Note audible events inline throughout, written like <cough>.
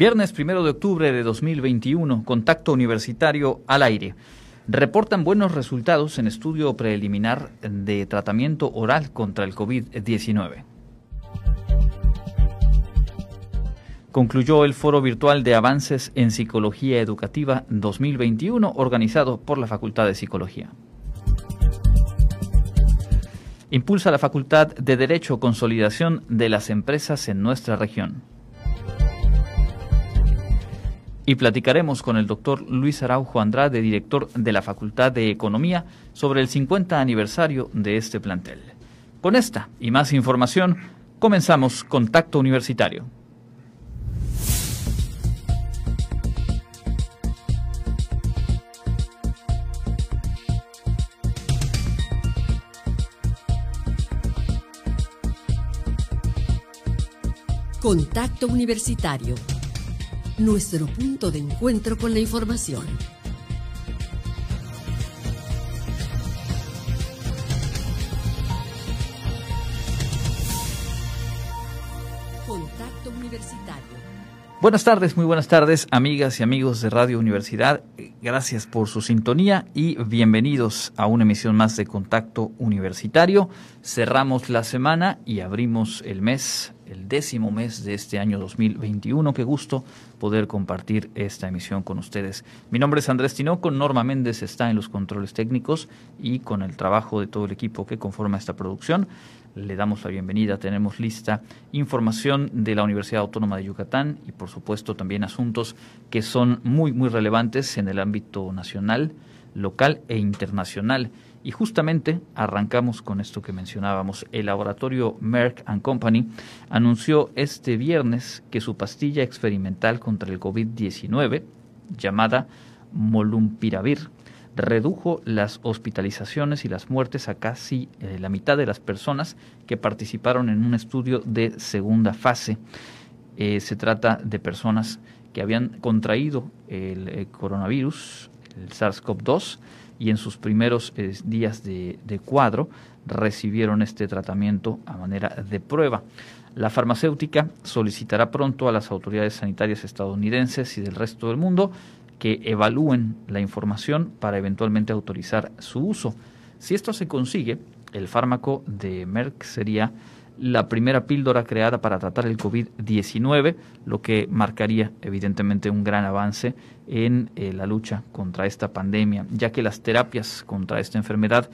Viernes primero de octubre de 2021, contacto universitario al aire. Reportan buenos resultados en estudio preliminar de tratamiento oral contra el COVID-19. Concluyó el foro virtual de avances en psicología educativa 2021 organizado por la Facultad de Psicología. Impulsa la Facultad de Derecho consolidación de las empresas en nuestra región. Y platicaremos con el doctor Luis Araujo Andrade, director de la Facultad de Economía, sobre el 50 aniversario de este plantel. Con esta y más información, comenzamos Contacto Universitario. Contacto Universitario. Nuestro punto de encuentro con la información. Contacto Universitario. Buenas tardes, muy buenas tardes, amigas y amigos de Radio Universidad. Gracias por su sintonía y bienvenidos a una emisión más de Contacto Universitario. Cerramos la semana y abrimos el mes el décimo mes de este año 2021. Qué gusto poder compartir esta emisión con ustedes. Mi nombre es Andrés Tinoco, Norma Méndez está en los controles técnicos y con el trabajo de todo el equipo que conforma esta producción. Le damos la bienvenida, tenemos lista información de la Universidad Autónoma de Yucatán y por supuesto también asuntos que son muy, muy relevantes en el ámbito nacional, local e internacional. Y justamente arrancamos con esto que mencionábamos. El laboratorio Merck Company anunció este viernes que su pastilla experimental contra el COVID-19, llamada Molumpiravir, redujo las hospitalizaciones y las muertes a casi eh, la mitad de las personas que participaron en un estudio de segunda fase. Eh, se trata de personas que habían contraído el eh, coronavirus, el SARS-CoV-2, y en sus primeros eh, días de, cuadro recibieron este tratamiento a manera de prueba. La farmacéutica solicitará pronto a las autoridades sanitarias estadounidenses y del resto del mundo que evalúen la información para eventualmente autorizar su uso. Si esto se consigue, el fármaco de Merck sería la primera píldora creada para tratar el COVID-19, lo que marcaría evidentemente un gran avance en eh, la lucha contra esta pandemia, ya que las terapias contra esta enfermedad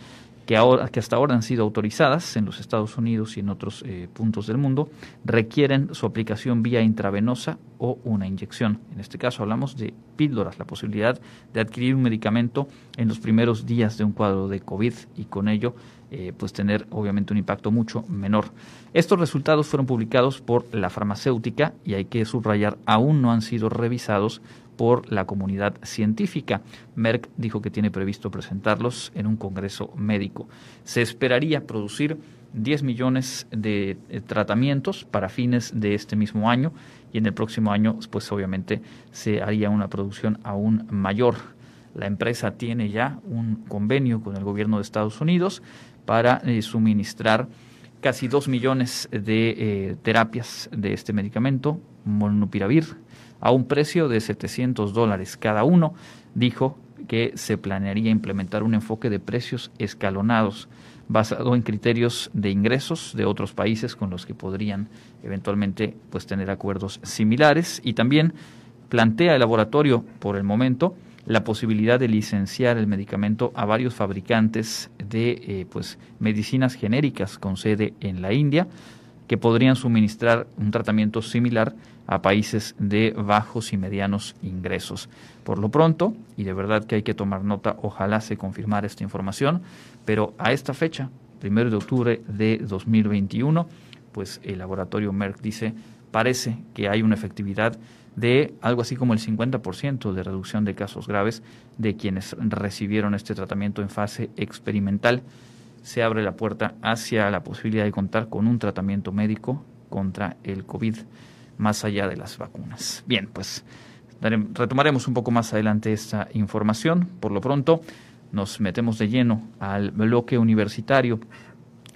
que, ahora, que hasta ahora han sido autorizadas en los Estados Unidos y en otros eh, puntos del mundo, requieren su aplicación vía intravenosa o una inyección. En este caso hablamos de píldoras, la posibilidad de adquirir un medicamento en los primeros días de un cuadro de COVID y con ello eh, pues tener obviamente un impacto mucho menor. Estos resultados fueron publicados por la farmacéutica y hay que subrayar, aún no han sido revisados por la comunidad científica. Merck dijo que tiene previsto presentarlos en un congreso médico. Se esperaría producir 10 millones de eh, tratamientos para fines de este mismo año y en el próximo año pues obviamente se haría una producción aún mayor. La empresa tiene ya un convenio con el gobierno de Estados Unidos para eh, suministrar casi 2 millones de eh, terapias de este medicamento, molnupiravir, a un precio de 700 dólares cada uno. Dijo que se planearía implementar un enfoque de precios escalonados basado en criterios de ingresos de otros países con los que podrían eventualmente pues tener acuerdos similares y también plantea el laboratorio por el momento la posibilidad de licenciar el medicamento a varios fabricantes de eh, pues, medicinas genéricas con sede en la India que podrían suministrar un tratamiento similar a países de bajos y medianos ingresos. Por lo pronto, y de verdad que hay que tomar nota, ojalá se confirmara esta información, pero a esta fecha, primero de octubre de 2021, pues el laboratorio Merck dice, parece que hay una efectividad de algo así como el 50% de reducción de casos graves de quienes recibieron este tratamiento en fase experimental. Se abre la puerta hacia la posibilidad de contar con un tratamiento médico contra el COVID más allá de las vacunas. Bien, pues retomaremos un poco más adelante esta información. Por lo pronto, nos metemos de lleno al bloque universitario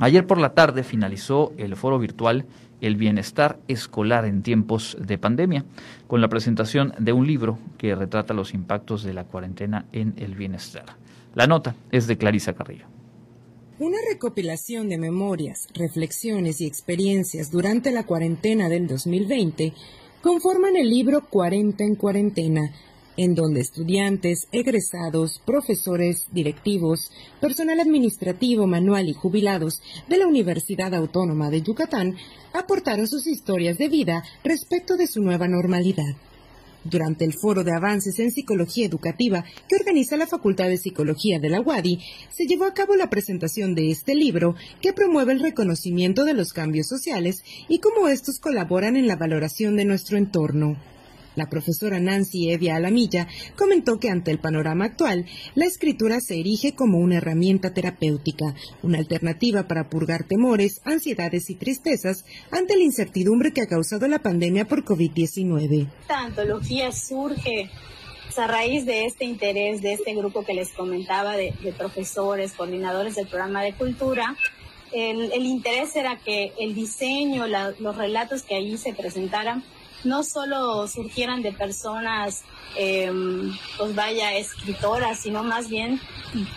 Ayer por la tarde finalizó el foro virtual El bienestar escolar en tiempos de pandemia, con la presentación de un libro que retrata los impactos de la cuarentena en el bienestar. La nota es de Clarisa Carrillo. Una recopilación de memorias, reflexiones y experiencias durante la cuarentena del 2020 conforman el libro 40 en cuarentena, en donde estudiantes, egresados, profesores, directivos, personal administrativo, manual y jubilados de la Universidad Autónoma de Yucatán aportaron sus historias de vida respecto de su nueva normalidad. Durante el foro de avances en psicología educativa que organiza la Facultad de Psicología de la UADI, se llevó a cabo la presentación de este libro que promueve el reconocimiento de los cambios sociales y cómo estos colaboran en la valoración de nuestro entorno. La profesora Nancy Evia Alamilla comentó que ante el panorama actual, la escritura se erige como una herramienta terapéutica, una alternativa para purgar temores, ansiedades y tristezas ante la incertidumbre que ha causado la pandemia por COVID-19. Esta antología surge a raíz de este interés de este grupo que les comentaba de, profesores, coordinadores del programa de cultura, el, interés era que el diseño, los relatos que allí se presentaran no solo surgieran de personas, em, pues vaya, escritoras, sino más bien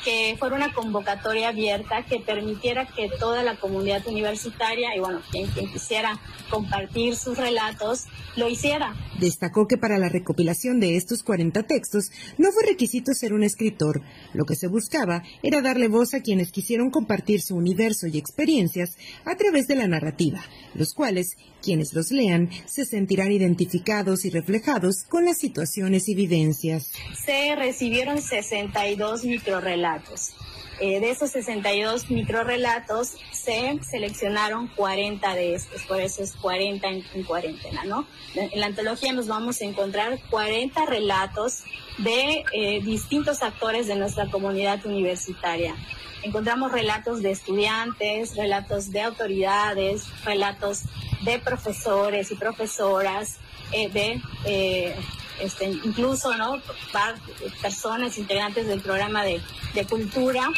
que fuera una convocatoria abierta que permitiera que toda la comunidad universitaria y bueno, quien, quien quisiera compartir sus relatos, lo hiciera. Destacó que para la recopilación de estos 40 textos no fue requisito ser un escritor. Lo que se buscaba era darle voz a quienes quisieron compartir su universo y experiencias a través de la narrativa, los cuales, quienes los lean, se sentirán identificados y reflejados con las situaciones y vivencias. Se recibieron 62 microrelatos. Eh, de esos 62 microrelatos se seleccionaron 40 de estos, por eso es 40 en, cuarentena, ¿no? En la antología nos vamos a encontrar 40 relatos de eh, distintos actores de nuestra comunidad universitaria. Encontramos relatos de estudiantes, relatos de autoridades, relatos de profesores y profesoras, eh, de este, incluso ¿no? personas integrantes del programa de, cultura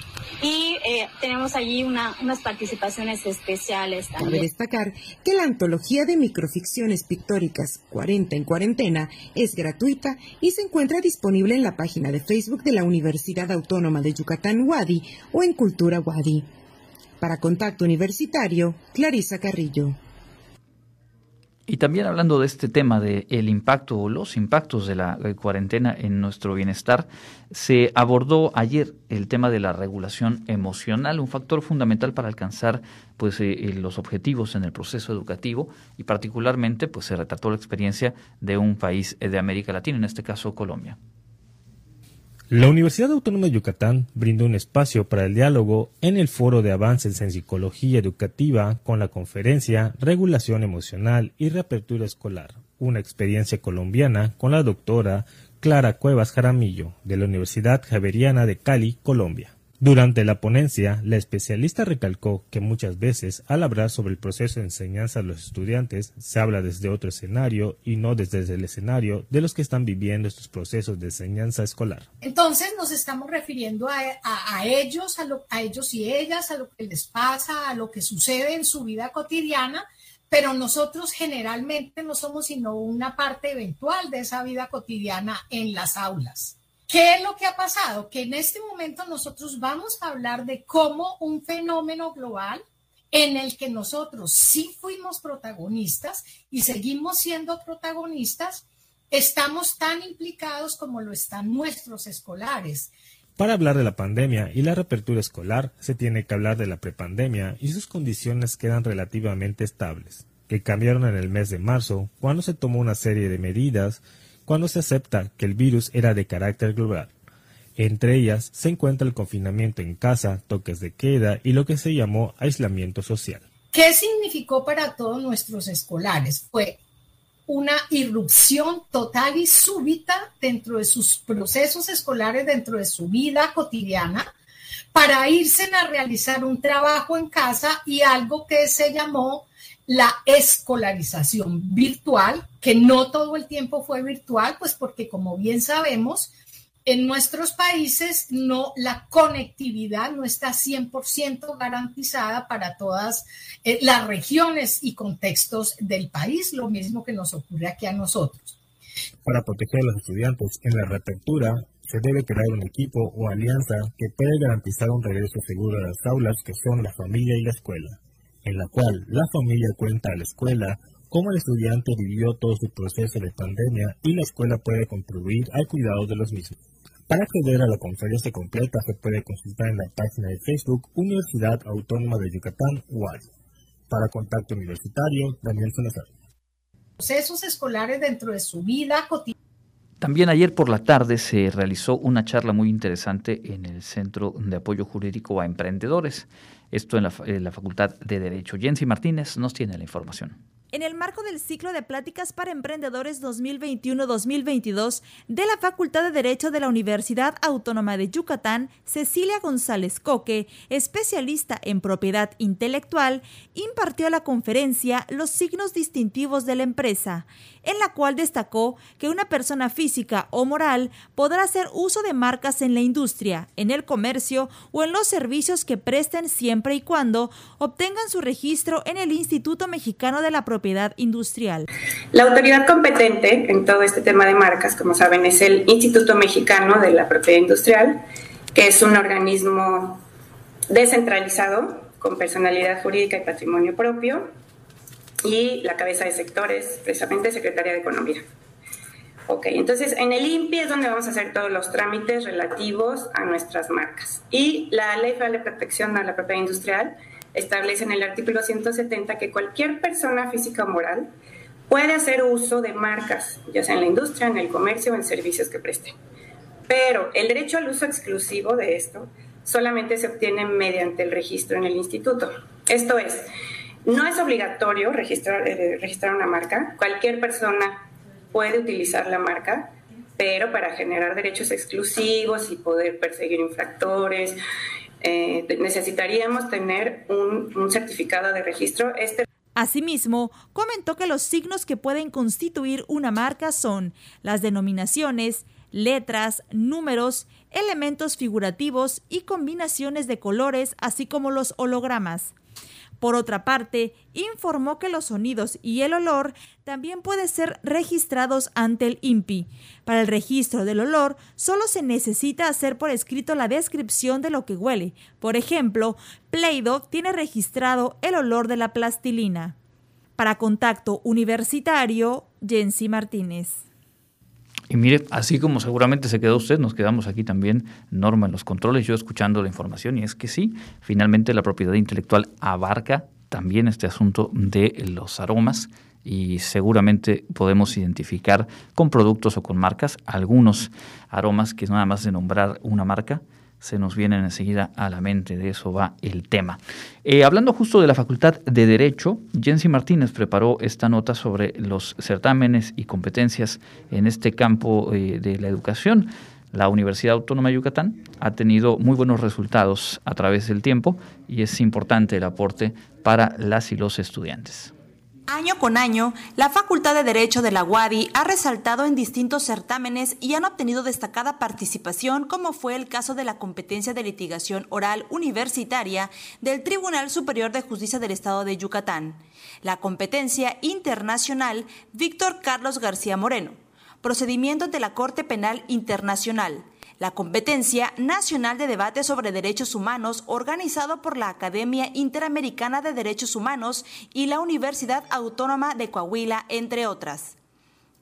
y eh, tenemos allí unas participaciones especiales también. Cabe destacar que la antología de microficciones pictóricas 40 en cuarentena es gratuita y se encuentra disponible en la página de Facebook de la Universidad Autónoma de Yucatán Wadi o en Cultura Wadi. Para Contacto Universitario, Clarisa Carrillo. Y también hablando de este tema de el impacto o los impactos de la cuarentena en nuestro bienestar, se abordó ayer el tema de la regulación emocional, un factor fundamental para alcanzar pues eh, eh, los objetivos en el proceso educativo y particularmente pues se retrató la experiencia de un país de América Latina, en este caso Colombia. La Universidad Autónoma de Yucatán brindó un espacio para el diálogo en el Foro de Avances en Psicología Educativa con la conferencia Regulación Emocional y Reapertura Escolar, una experiencia colombiana con la doctora Clara Cuevas Jaramillo de la Universidad Javeriana de Cali, Colombia. Durante la ponencia, la especialista recalcó que muchas veces al hablar sobre el proceso de enseñanza a los estudiantes se habla desde otro escenario y no desde el escenario de los que están viviendo estos procesos de enseñanza escolar. Entonces nos estamos refiriendo a, ellos, a, a ellos y ellas, a lo que les pasa, a lo que sucede en su vida cotidiana, pero nosotros generalmente no somos sino una parte eventual de esa vida cotidiana en las aulas. ¿Qué es lo que ha pasado? Que en este momento nosotros vamos a hablar de cómo un fenómeno global en el que nosotros sí fuimos protagonistas y seguimos siendo protagonistas, estamos tan implicados como lo están nuestros escolares. Para hablar de la pandemia y la reapertura escolar, se tiene que hablar de la prepandemia y sus condiciones quedan relativamente estables, que cambiaron en el mes de marzo, cuando se tomó una serie de medidas cuando se acepta que el virus era de carácter global. Entre ellas se encuentra el confinamiento en casa, toques de queda y lo que se llamó aislamiento social. ¿Qué significó para todos nuestros escolares? Fue una irrupción total y súbita dentro de sus procesos escolares, dentro de su vida cotidiana, para irse a realizar un trabajo en casa y algo que se llamó la escolarización virtual, que no todo el tiempo fue virtual, pues porque como bien sabemos, en nuestros países no la conectividad no está 100% garantizada para todas eh, las regiones y contextos del país, lo mismo que nos ocurre aquí a nosotros. Para proteger a los estudiantes en la reapertura, se debe crear un equipo o alianza que pueda garantizar un regreso seguro a las aulas que son la familia y la escuela, en la cual la familia cuenta a la escuela cómo el estudiante vivió todo su proceso de pandemia y la escuela puede contribuir al cuidado de los mismos. Para acceder a la conferencia completa se puede consultar en la página de Facebook Universidad Autónoma de Yucatán, UAR. Para Contacto Universitario, Daniel Salazar. Procesos escolares dentro de su vida cotidiana. También ayer por la tarde se realizó una charla muy interesante en el Centro de Apoyo Jurídico a Emprendedores, esto en la, Facultad de Derecho. Jensi Martínez nos tiene la información. En el marco del ciclo de pláticas para emprendedores 2021-2022 de la Facultad de Derecho de la Universidad Autónoma de Yucatán, Cecilia González Coque, especialista en propiedad intelectual, impartió la conferencia Los signos distintivos de la empresa, en la cual destacó que una persona física o moral podrá hacer uso de marcas en la industria, en el comercio o en los servicios que presten siempre y cuando obtengan su registro en el Instituto Mexicano de la Propiedad industrial. La autoridad competente en todo este tema de marcas, como saben, es el Instituto Mexicano de la Propiedad Industrial, que es un organismo descentralizado con personalidad jurídica y patrimonio propio, y la cabeza de sectores, precisamente Secretaría de Economía. Ok, entonces en el INPI es donde vamos a hacer todos los trámites relativos a nuestras marcas. Y la Ley Federal de Protección a la Propiedad Industrial establece en el artículo 170 que cualquier persona física o moral puede hacer uso de marcas, ya sea en la industria, en el comercio o en servicios que presten. Pero el derecho al uso exclusivo de esto solamente se obtiene mediante el registro en el instituto. Esto es, no es obligatorio registrar, eh, registrar una marca, cualquier persona puede utilizar la marca, pero para generar derechos exclusivos y poder perseguir infractores eh, necesitaríamos tener un, certificado de registro. Este Asimismo, comentó que los signos que pueden constituir una marca son las denominaciones, letras, números, elementos figurativos y combinaciones de colores, así como los hologramas. Por otra parte, informó que los sonidos y el olor también pueden ser registrados ante el INPI. Para el registro del olor, solo se necesita hacer por escrito la descripción de lo que huele. Por ejemplo, Play-Doh tiene registrado el olor de la plastilina. Para contacto universitario, Jensi Martínez. Y mire, así como seguramente se quedó usted, nos quedamos aquí también, Norma, en los controles, yo escuchando la información, y es que sí, finalmente la propiedad intelectual abarca también este asunto de los aromas y seguramente podemos identificar con productos o con marcas algunos aromas que nada más de nombrar una marca se nos vienen enseguida a la mente, de eso va el tema. Eh, hablando justo de la Facultad de Derecho, Jensi Martínez preparó esta nota sobre los certámenes y competencias en este campo eh, de la educación. La Universidad Autónoma de Yucatán ha tenido muy buenos resultados a través del tiempo y es importante el aporte para las y los estudiantes. Año con año, la Facultad de Derecho de la UADI ha resaltado en distintos certámenes y han obtenido destacada participación, como fue el caso de la competencia de litigación oral universitaria del Tribunal Superior de Justicia del Estado de Yucatán, la competencia internacional Víctor Carlos García Moreno, procedimiento de la Corte Penal Internacional, la competencia nacional de debate sobre derechos humanos organizado por la Academia Interamericana de Derechos Humanos y la Universidad Autónoma de Coahuila, entre otras.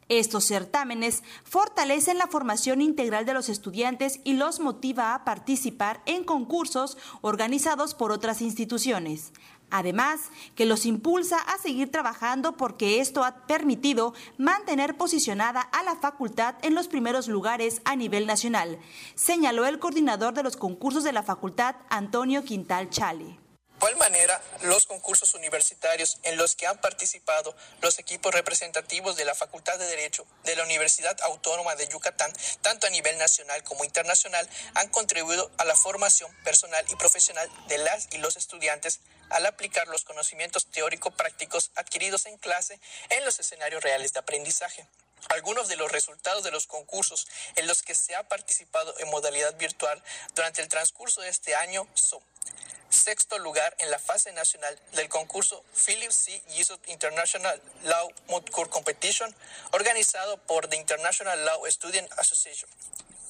Estos certámenes fortalecen la formación integral de los estudiantes y los motiva a participar en concursos organizados por otras instituciones. Además, que los impulsa a seguir trabajando porque esto ha permitido mantener posicionada a la facultad en los primeros lugares a nivel nacional, señaló el coordinador de los concursos de la facultad, Antonio Quintal Chale. Igual manera, los concursos universitarios en los que han participado los equipos representativos de la Facultad de Derecho de la Universidad Autónoma de Yucatán, tanto a nivel nacional como internacional, han contribuido a la formación personal y profesional de las y los estudiantes al aplicar los conocimientos teórico-prácticos adquiridos en clase en los escenarios reales de aprendizaje. Algunos de los resultados de los concursos en los que se ha participado en modalidad virtual durante el transcurso de este año son sexto lugar en la fase nacional del concurso Philip C. Jesus International Law Moot Court Competition, organizado por the International Law Student Association.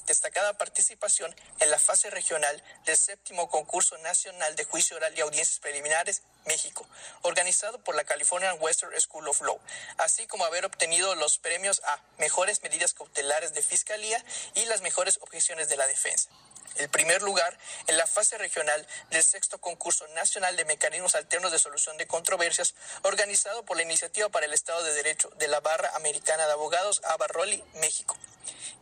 Destacada participación en la fase regional del séptimo concurso nacional de juicio oral y audiencias preliminares México, organizado por la California Western School of Law, así como haber obtenido los premios a mejores medidas cautelares de fiscalía y las mejores objeciones de la defensa el primer lugar en la fase regional del sexto concurso nacional de mecanismos alternos de solución de controversias organizado por la Iniciativa para el Estado de Derecho de la Barra Americana de Abogados Abarroli, México.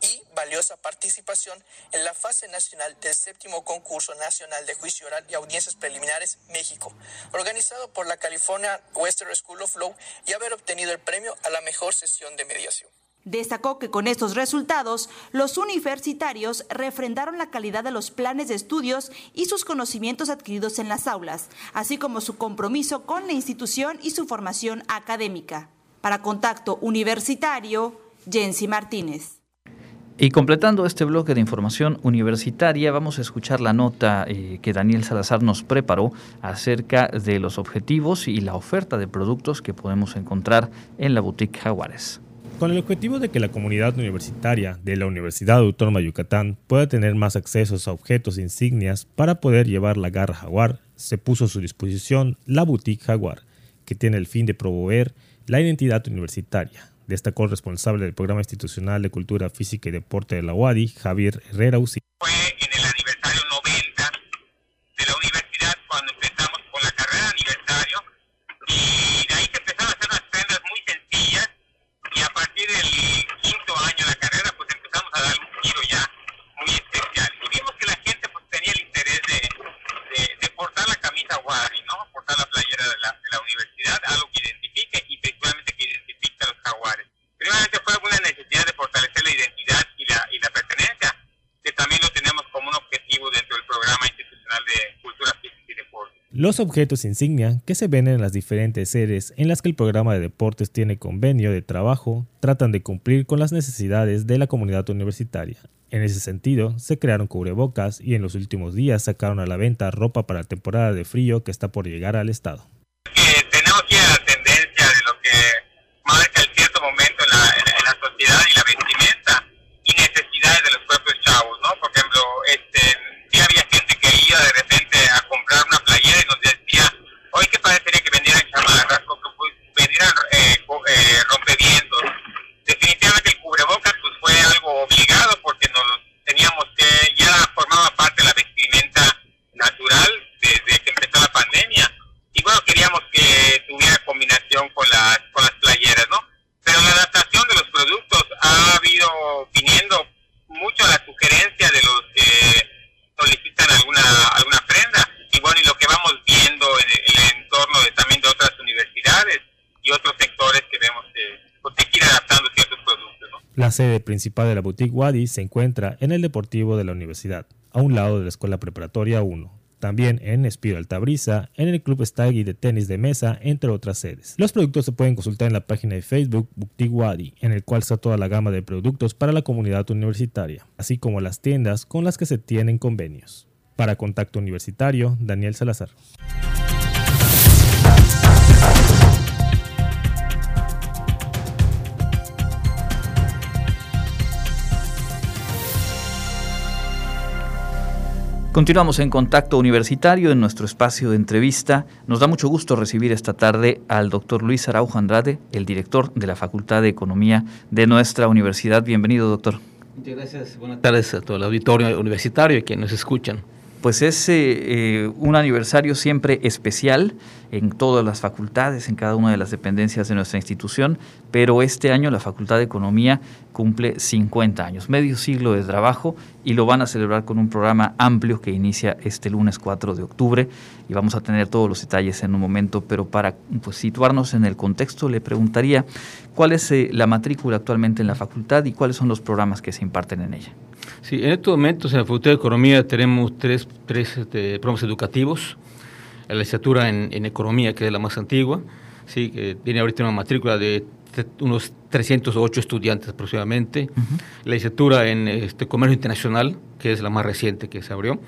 Y valiosa participación en la fase nacional del séptimo concurso nacional de juicio oral y audiencias preliminares, México, organizado por la California Western School of Law y haber obtenido el premio a la mejor sesión de mediación. Destacó que con estos resultados, los universitarios refrendaron la calidad de los planes de estudios y sus conocimientos adquiridos en las aulas, así como su compromiso con la institución y su formación académica. Para Contacto Universitario, Jensi Martínez. Y completando este bloque de información universitaria, vamos a escuchar la nota eh, que Daniel Salazar nos preparó acerca de los objetivos y la oferta de productos que podemos encontrar en la boutique Jaguares. Con el objetivo de que la comunidad universitaria de la Universidad Autónoma de Yucatán pueda tener más accesos a objetos e insignias para poder llevar la garra jaguar, se puso a su disposición la Boutique Jaguar, que tiene el fin de promover la identidad universitaria. Destacó el responsable del Programa Institucional de Cultura Física y Deporte de la UADI, Javier Herrera Uzi. Los objetos insignia que se ven en las diferentes sedes en las que el programa de deportes tiene convenio de trabajo tratan de cumplir con las necesidades de la comunidad universitaria. En ese sentido, se crearon cubrebocas y en los últimos días sacaron a la venta ropa para la temporada de frío que está por llegar al estado. tenemos que la tendencia de lo que marca el cierto momento en la, en la sociedad y la vestimenta y necesidades de los propios chavos, ¿no? Por ejemplo, este, sí había gente que iba de repente a comprar una playera y nos decía, hoy que parecería que vendieran chamarras, o que pues, vendieran eh, eh, rompevientos. Definitivamente el cubrebocas pues fue algo obligado porque nos teníamos que, ya formaba parte de la vestimenta natural desde que empezó la pandemia. Y bueno, queríamos que tuviera combinación con las, con las playeras, ¿no? Pero la adaptación de los productos ha habido viniendo mucho a la sugerencia de los que solicitan alguna alguna prenda y bueno y lo que vamos viendo en el, entorno de también de otras universidades y otros sectores que vemos que, pues, que quieren adaptando ciertos productos la sede principal de la boutique Wadi se encuentra en el deportivo de la universidad a un lado de la escuela preparatoria 1 también en Espiro Altabrisa, en el Club Staggy de tenis de mesa, entre otras sedes. Los productos se pueden consultar en la página de Facebook Boutique Wadi, en el cual está toda la gama de productos para la comunidad universitaria, así como las tiendas con las que se tienen convenios. Para Contacto Universitario, Daniel Salazar. Continuamos en contacto universitario en nuestro espacio de entrevista. Nos da mucho gusto recibir esta tarde al doctor Luis Araujo Andrade, el director de la Facultad de Economía de nuestra universidad. Bienvenido, doctor. Muchas gracias. Buenas tardes a todo el auditorio universitario y quienes nos escuchan pues es eh, un aniversario siempre especial en todas las facultades, en cada una de las dependencias de nuestra institución, pero este año la Facultad de Economía cumple 50 años, medio siglo de trabajo y lo van a celebrar con un programa amplio que inicia este lunes 4 de octubre y vamos a tener todos los detalles en un momento, pero para pues, situarnos en el contexto le preguntaría cuál es eh, la matrícula actualmente en la facultad y cuáles son los programas que se imparten en ella. Sí, en estos momentos en la Facultad de Economía tenemos tres, tres este, programas educativos. la licenciatura en, Economía, que es la más antigua, ¿sí? que tiene ahorita una matrícula de unos 308 estudiantes aproximadamente. La licenciatura en este, Comercio Internacional, que es la más reciente que se abrió,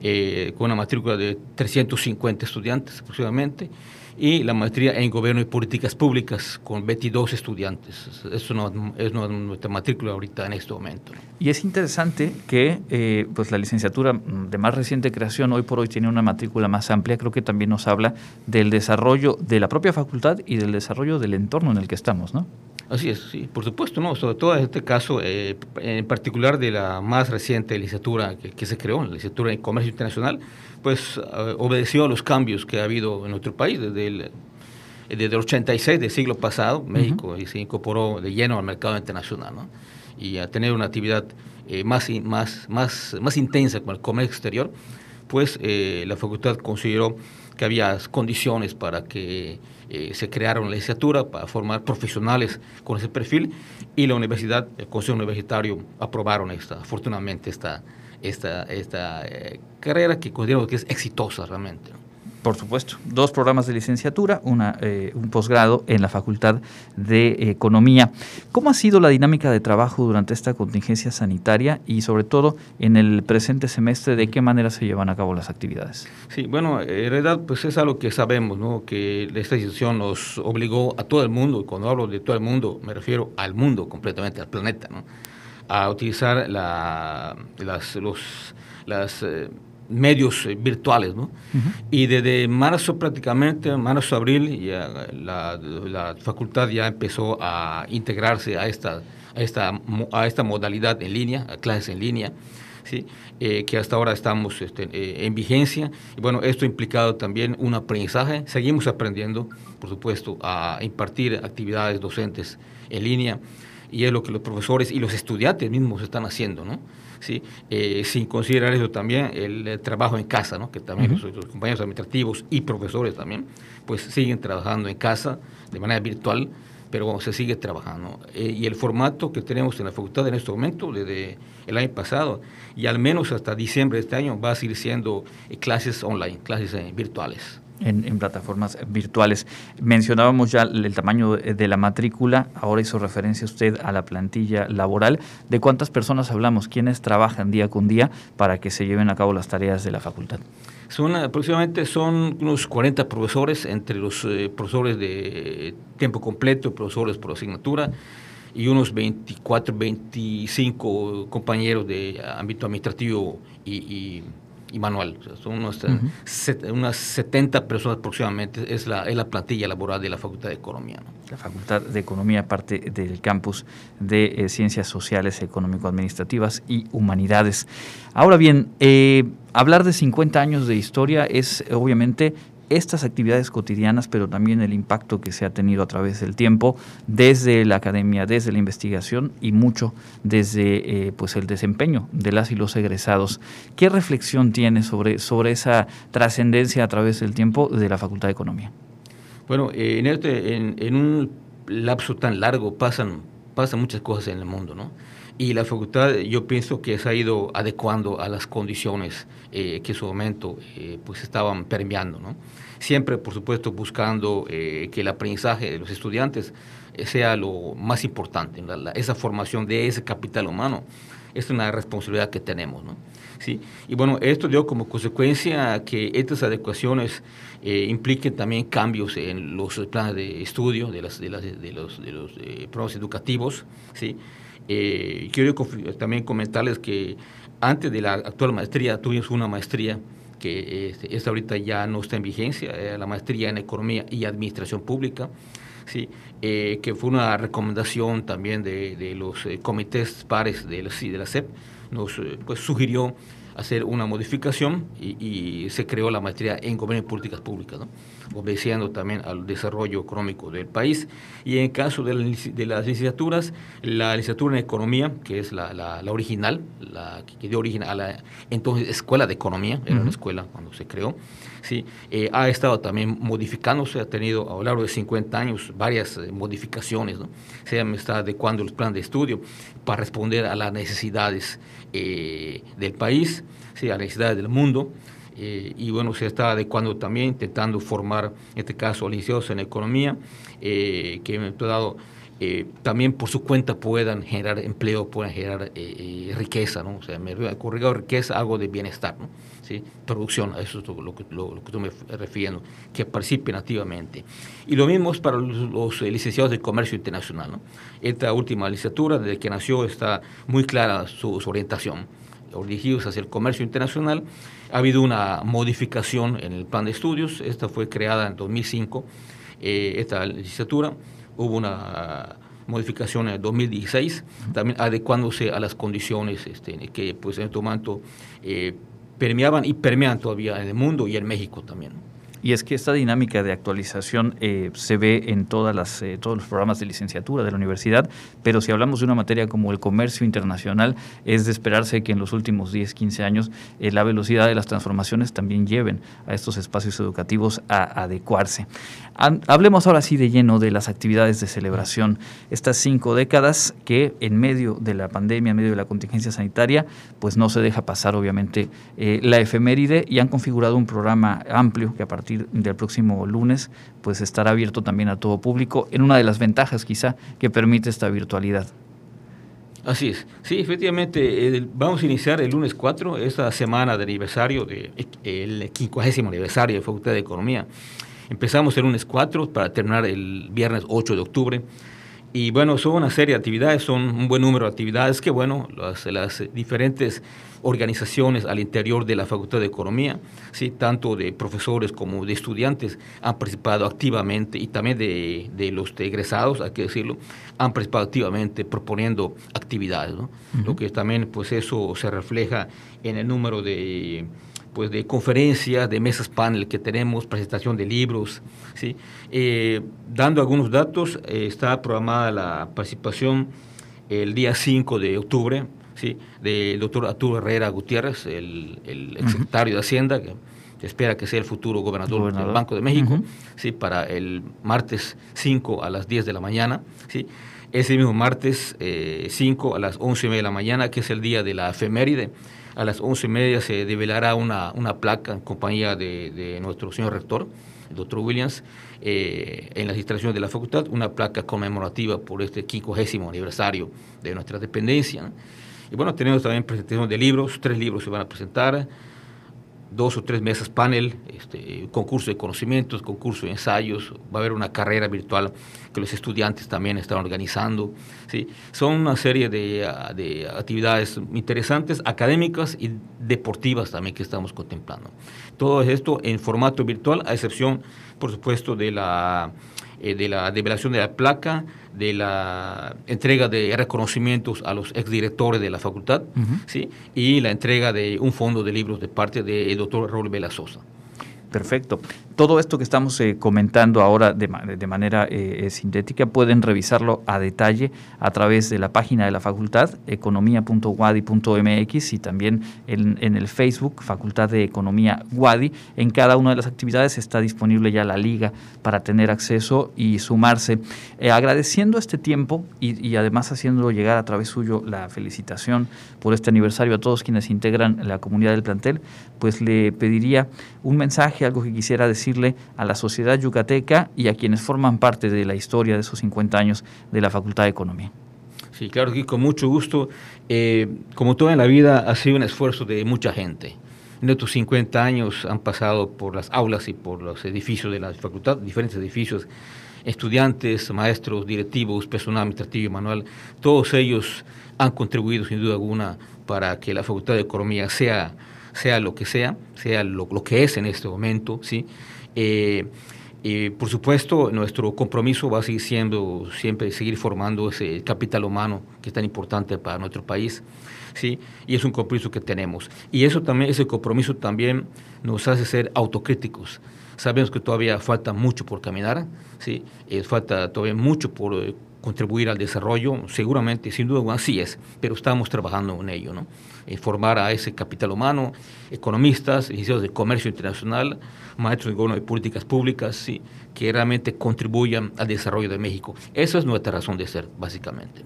eh, con una matrícula de 350 estudiantes aproximadamente y la maestría en Gobierno y Políticas Públicas con 22 estudiantes. Es una, es nuestra matrícula ahorita en este momento. Y es interesante que eh, pues la licenciatura de más reciente creación hoy por hoy tiene una matrícula más amplia. Creo que también nos habla del desarrollo de la propia facultad y del desarrollo del entorno en el que estamos, ¿no? Así es, sí, por supuesto, no, sobre todo en este caso, eh, en particular de la más reciente licenciatura que, se creó, la licenciatura en Comercio Internacional, pues eh, obedeció a los cambios que ha habido en nuestro país desde el, desde el 86 del siglo pasado, México y se incorporó de lleno al mercado internacional, ¿no? y a tener una actividad eh, más, más, más, más intensa con el comercio exterior, pues la facultad consideró que había condiciones para que eh, se crearon la licenciatura para formar profesionales con ese perfil y la universidad, el Consejo Universitario aprobaron esta, afortunadamente esta, esta, esta eh, carrera que considero que es exitosa realmente. Por supuesto, dos programas de licenciatura, una, eh, un posgrado en la Facultad de Economía. ¿Cómo ha sido la dinámica de trabajo durante esta contingencia sanitaria y sobre todo en el presente semestre, de qué manera se llevan a cabo las actividades? Sí, bueno, en realidad pues es algo que sabemos, ¿no? que esta institución nos obligó a todo el mundo, y cuando hablo de todo el mundo me refiero al mundo completamente, al planeta, ¿no? a utilizar la, las, los, las... Eh, medios eh, virtuales, ¿no? Y desde marzo prácticamente, marzo-abril, ya la, la, facultad ya empezó a integrarse a esta, a esta, a esta modalidad en línea, a clases en línea, ¿sí? Eh, que hasta ahora estamos este, eh, en vigencia. Y bueno, esto ha implicado también un aprendizaje. Seguimos aprendiendo, por supuesto, a impartir actividades docentes en línea y es lo que los profesores y los estudiantes mismos están haciendo, ¿no? ¿Sí? Eh, sin considerar eso también el, trabajo en casa, ¿no? que también los, compañeros administrativos y profesores también, pues siguen trabajando en casa de manera virtual, pero se sigue trabajando. Eh, y el formato que tenemos en la facultad en este momento, desde el año pasado, y al menos hasta diciembre de este año, va a seguir siendo eh, clases online, clases virtuales en, plataformas virtuales. Mencionábamos ya el tamaño de la matrícula, ahora hizo referencia usted a la plantilla laboral. ¿De cuántas personas hablamos? ¿Quiénes trabajan día con día para que se lleven a cabo las tareas de la facultad? Son aproximadamente son unos 40 profesores, entre los eh, profesores de tiempo completo, profesores por asignatura, y unos 24, 25 compañeros de ámbito administrativo y y manual. son unas 70 personas aproximadamente, es la, es la plantilla laboral de la Facultad de Economía. La Facultad de Economía, parte del campus de eh, Ciencias Sociales, Económico-Administrativas y Humanidades. Ahora bien, eh, hablar de 50 años de historia es obviamente estas actividades cotidianas, pero también el impacto que se ha tenido a través del tiempo desde la academia, desde la investigación y mucho desde eh, pues el desempeño de las y los egresados. ¿Qué reflexión tiene sobre, sobre esa trascendencia a través del tiempo de la Facultad de Economía? Bueno, eh, en, este, en, un lapso tan largo pasan, pasan muchas cosas en el mundo, ¿no? Y la facultad yo pienso que se ha ido adecuando a las condiciones eh, que en su momento eh, pues estaban permeando. ¿no? Siempre, por supuesto, buscando eh, que el aprendizaje de los estudiantes sea lo más importante, esa formación de ese capital humano es una responsabilidad que tenemos. ¿no? ¿Sí? Y bueno, esto dio como consecuencia que estas adecuaciones impliquen también cambios en los planes de estudio de, las, de, las, de los, de los programas educativos, ¿sí? Eh, quiero también comentarles que antes de la actual maestría tuvimos una maestría que este, esta ahorita ya no está en vigencia, la maestría en Economía y Administración Pública, ¿sí? Eh, que fue una recomendación también de, de los eh, comités pares de la, de la CEP, nos eh, pues, sugirió hacer una modificación y, se creó la maestría en Gobierno y Políticas Públicas, obedeciendo también al desarrollo económico del país. Y en caso de, las licenciaturas, la licenciatura en Economía, que es la, la, original, la que dio origen a la entonces Escuela de Economía, era una escuela cuando se creó, ¿sí? Eh, ha estado también modificándose, ha tenido a lo largo de 50 años varias eh, modificaciones, ¿no? se está adecuando los planes de estudio para responder a las necesidades eh, del país, ¿sí? a las necesidades del mundo. eh, y bueno, se está adecuando también, intentando formar, en este caso, licenciados en economía, eh, que en dado eh, también por su cuenta puedan generar empleo, puedan generar riqueza, ¿no? O sea, me corrido riqueza, algo de bienestar, ¿no? ¿Sí? Producción, a eso es lo que, lo, que tú me refiriendo, que participen activamente. Y lo mismo es para los, licenciados de comercio internacional, ¿no? Esta última licenciatura, desde que nació, está muy clara su, su orientación, hacia el comercio internacional, ha habido una modificación en el plan de estudios, esta fue creada en 2005, eh, esta legislatura, hubo una modificación en 2016, también adecuándose a las condiciones este, que pues, en este momento eh, permeaban y permean todavía en el mundo y en México también. Y es que esta dinámica de actualización eh, se ve en todas las, eh, todos los programas de licenciatura de la universidad, pero si hablamos de una materia como el comercio internacional, es de esperarse que en los últimos 10, 15 años eh, la velocidad de las transformaciones también lleven a estos espacios educativos a adecuarse. Hablemos ahora sí de lleno de las actividades de celebración. Estas cinco décadas que en medio de la pandemia, en medio de la contingencia sanitaria, pues no se deja pasar obviamente la efeméride y han configurado un programa amplio que a partir del próximo lunes, pues estará abierto también a todo público, en una de las ventajas quizá que permite esta virtualidad. Así es. Sí, efectivamente, vamos a iniciar el lunes 4, esta semana de aniversario, de, el 50 aniversario de Facultad de Economía. Empezamos el lunes 4 para terminar el viernes 8 de octubre. Y bueno, son una serie de actividades, son un buen número de actividades que, bueno, las, las diferentes organizaciones al interior de la Facultad de Economía, ¿sí? tanto de profesores como de estudiantes han participado activamente y también de, de los egresados, hay que decirlo, han participado activamente proponiendo actividades, ¿no? Lo que también, pues eso se refleja en el número de pues de conferencias, de mesas panel que tenemos, presentación de libros, ¿sí? Eh, dando algunos datos, eh, está programada la participación el día 5 de octubre, ¿sí? del doctor Arturo Herrera Gutiérrez, el, el exsecretario de Hacienda, que, espera que sea el futuro gobernador, del Banco de México, ¿sí? para el martes 5 a las 10 de la mañana. ¿sí? Ese mismo martes 5 eh, a las 11 y media de la mañana, que es el día de la efeméride, a las 11 y media se develará una, una placa en compañía de, de nuestro señor rector, el doctor Williams, eh, en las instalaciones de la facultad, una placa conmemorativa por este 50 aniversario de nuestra dependencia. Y bueno, tenemos también presentación de libros, tres libros se van a presentar, dos o tres mesas panel, este, concurso de conocimientos, concurso de ensayos, va a haber una carrera virtual que los estudiantes también están organizando. ¿sí? Son una serie de, de actividades interesantes, académicas y deportivas también que estamos contemplando. Todo esto en formato virtual, a excepción, por supuesto, de la eh, de la develación de la placa, de la entrega de reconocimientos a los exdirectores de la facultad, ¿sí? y la entrega de un fondo de libros de parte del doctor Raúl Vela Sosa. Perfecto. Todo esto que estamos eh, comentando ahora de, manera eh, sintética pueden revisarlo a detalle a través de la página de la facultad, economía.wadi.mx y también en, el Facebook, Facultad de Economía Wadi. En cada una de las actividades está disponible ya la liga para tener acceso y sumarse. Eh, agradeciendo este tiempo y, y además haciéndolo llegar a través suyo la felicitación por este aniversario a todos quienes integran la comunidad del plantel, pues le pediría un mensaje, algo que quisiera decir decirle a la sociedad yucateca y a quienes forman parte de la historia de esos 50 años de la Facultad de Economía. Sí, claro que con mucho gusto. Eh, como todo en la vida, ha sido un esfuerzo de mucha gente. En estos 50 años han pasado por las aulas y por los edificios de la facultad, diferentes edificios, estudiantes, maestros, directivos, personal administrativo y manual, todos ellos han contribuido sin duda alguna para que la Facultad de Economía sea, sea lo que sea, sea lo, que es en este momento, ¿sí? Eh, y por supuesto, nuestro compromiso va a seguir siendo siempre seguir formando ese capital humano que es tan importante para nuestro país. ¿sí? Y es un compromiso que tenemos. Y eso también, ese compromiso también nos hace ser autocríticos. Sabemos que todavía falta mucho por caminar, ¿sí? Eh, falta todavía mucho por eh, contribuir al desarrollo, seguramente, sin duda, así es, pero estamos trabajando en ello, ¿no? En formar a ese capital humano, economistas, ingenieros de comercio internacional, maestros de gobierno de políticas públicas, que realmente contribuyan al desarrollo de México. Esa es nuestra razón de ser, básicamente.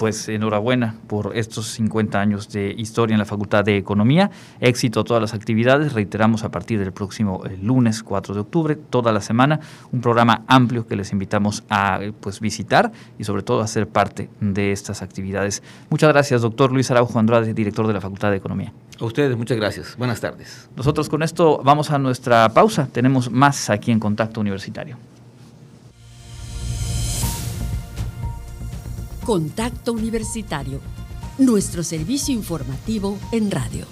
Pues enhorabuena por estos 50 años de historia en la Facultad de Economía. Éxito a todas las actividades. Reiteramos a partir del próximo eh, lunes 4 de octubre, toda la semana, un programa amplio que les invitamos a pues visitar y sobre todo a ser parte de estas actividades. Muchas gracias, doctor Luis Araujo Andrade, director de la Facultad de Economía. A ustedes, muchas gracias. Buenas tardes. Nosotros con esto vamos a nuestra pausa. Tenemos más aquí en Contacto Universitario. Contacto Universitario, nuestro servicio informativo en radio.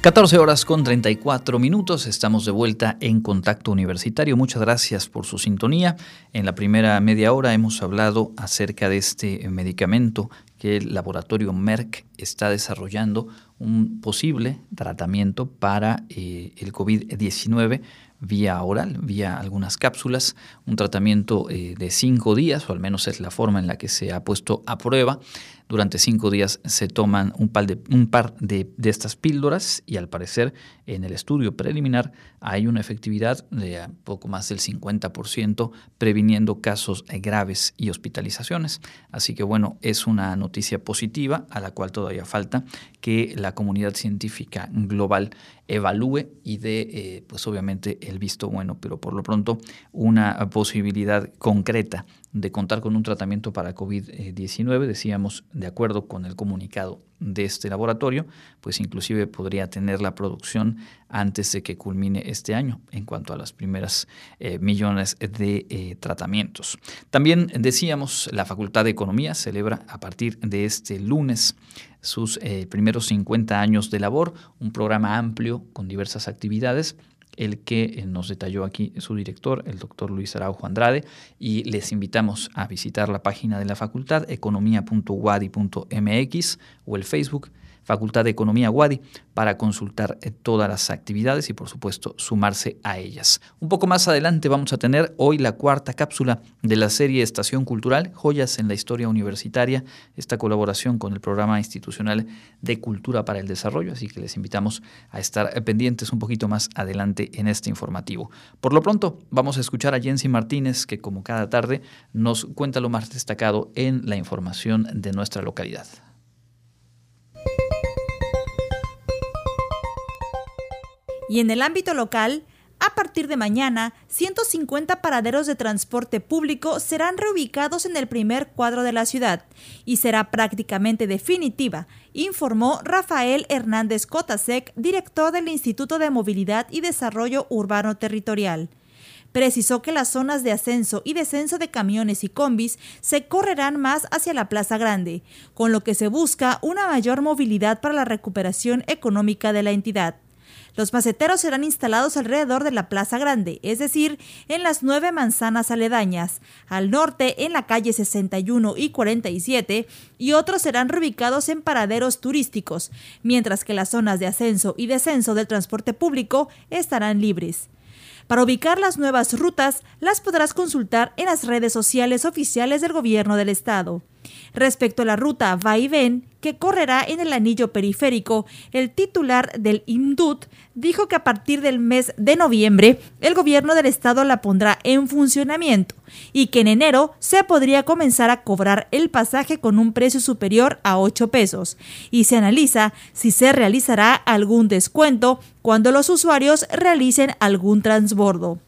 Catorce horas con 34 minutos, estamos de vuelta en Contacto Universitario. Muchas gracias por su sintonía. En la primera media hora hemos hablado acerca de este medicamento que el laboratorio Merck está desarrollando un posible tratamiento para eh, el COVID-19 vía oral, vía algunas cápsulas, un tratamiento eh, de cinco días, o al menos es la forma en la que se ha puesto a prueba. Durante cinco días se toman un par, de, estas píldoras y al parecer en el estudio preliminar hay una efectividad de poco más del 50% previniendo casos graves y hospitalizaciones. Así que bueno, es una noticia positiva a la cual todavía falta que la comunidad científica global evalúe y dé, eh, pues obviamente, el visto bueno, pero por lo pronto una posibilidad concreta de contar con un tratamiento para COVID-19, decíamos, de acuerdo con el comunicado de este laboratorio, pues inclusive podría tener la producción antes de que culmine este año en cuanto a las primeras eh, millones de eh, tratamientos. También decíamos, la Facultad de Economía celebra a partir de este lunes sus eh, primeros 50 años de labor, un programa amplio con diversas actividades el que nos detalló aquí su director, el doctor Luis Araujo Andrade, y les invitamos a visitar la página de la facultad, economía.wadi.mx o el Facebook Facultad de Economía Wadi para consultar eh, todas las actividades y por supuesto sumarse a ellas. Un poco más adelante vamos a tener hoy la cuarta cápsula de la serie Estación Cultural, Joyas en la Historia Universitaria, esta colaboración con el Programa Institucional de Cultura para el Desarrollo, así que les invitamos a estar pendientes un poquito más adelante en este informativo. Por lo pronto vamos a escuchar a Jensi Martínez que como cada tarde nos cuenta lo más destacado en la información de nuestra localidad. Y en el ámbito local, a partir de mañana, 150 paraderos de transporte público serán reubicados en el primer cuadro de la ciudad y será prácticamente definitiva, informó Rafael Hernández Cotasec, director del Instituto de Movilidad y Desarrollo Urbano Territorial. Precisó que las zonas de ascenso y descenso de camiones y combis se correrán más hacia la Plaza Grande, con lo que se busca una mayor movilidad para la recuperación económica de la entidad. Los maceteros serán instalados alrededor de la Plaza Grande, es decir, en las nueve manzanas aledañas, al norte en la calle 61 y 47, y otros serán reubicados en paraderos turísticos, mientras que las zonas de ascenso y descenso del transporte público estarán libres. Para ubicar las nuevas rutas, las podrás consultar en las redes sociales oficiales del Gobierno del Estado. Respecto a la ruta va y ven, que correrá en el anillo periférico, el titular del IMDUT dijo que a partir del mes de noviembre el gobierno del estado la pondrá en funcionamiento y que en enero se podría comenzar a cobrar el pasaje con un precio superior a 8 pesos y se analiza si se realizará algún descuento cuando los usuarios realicen algún transbordo.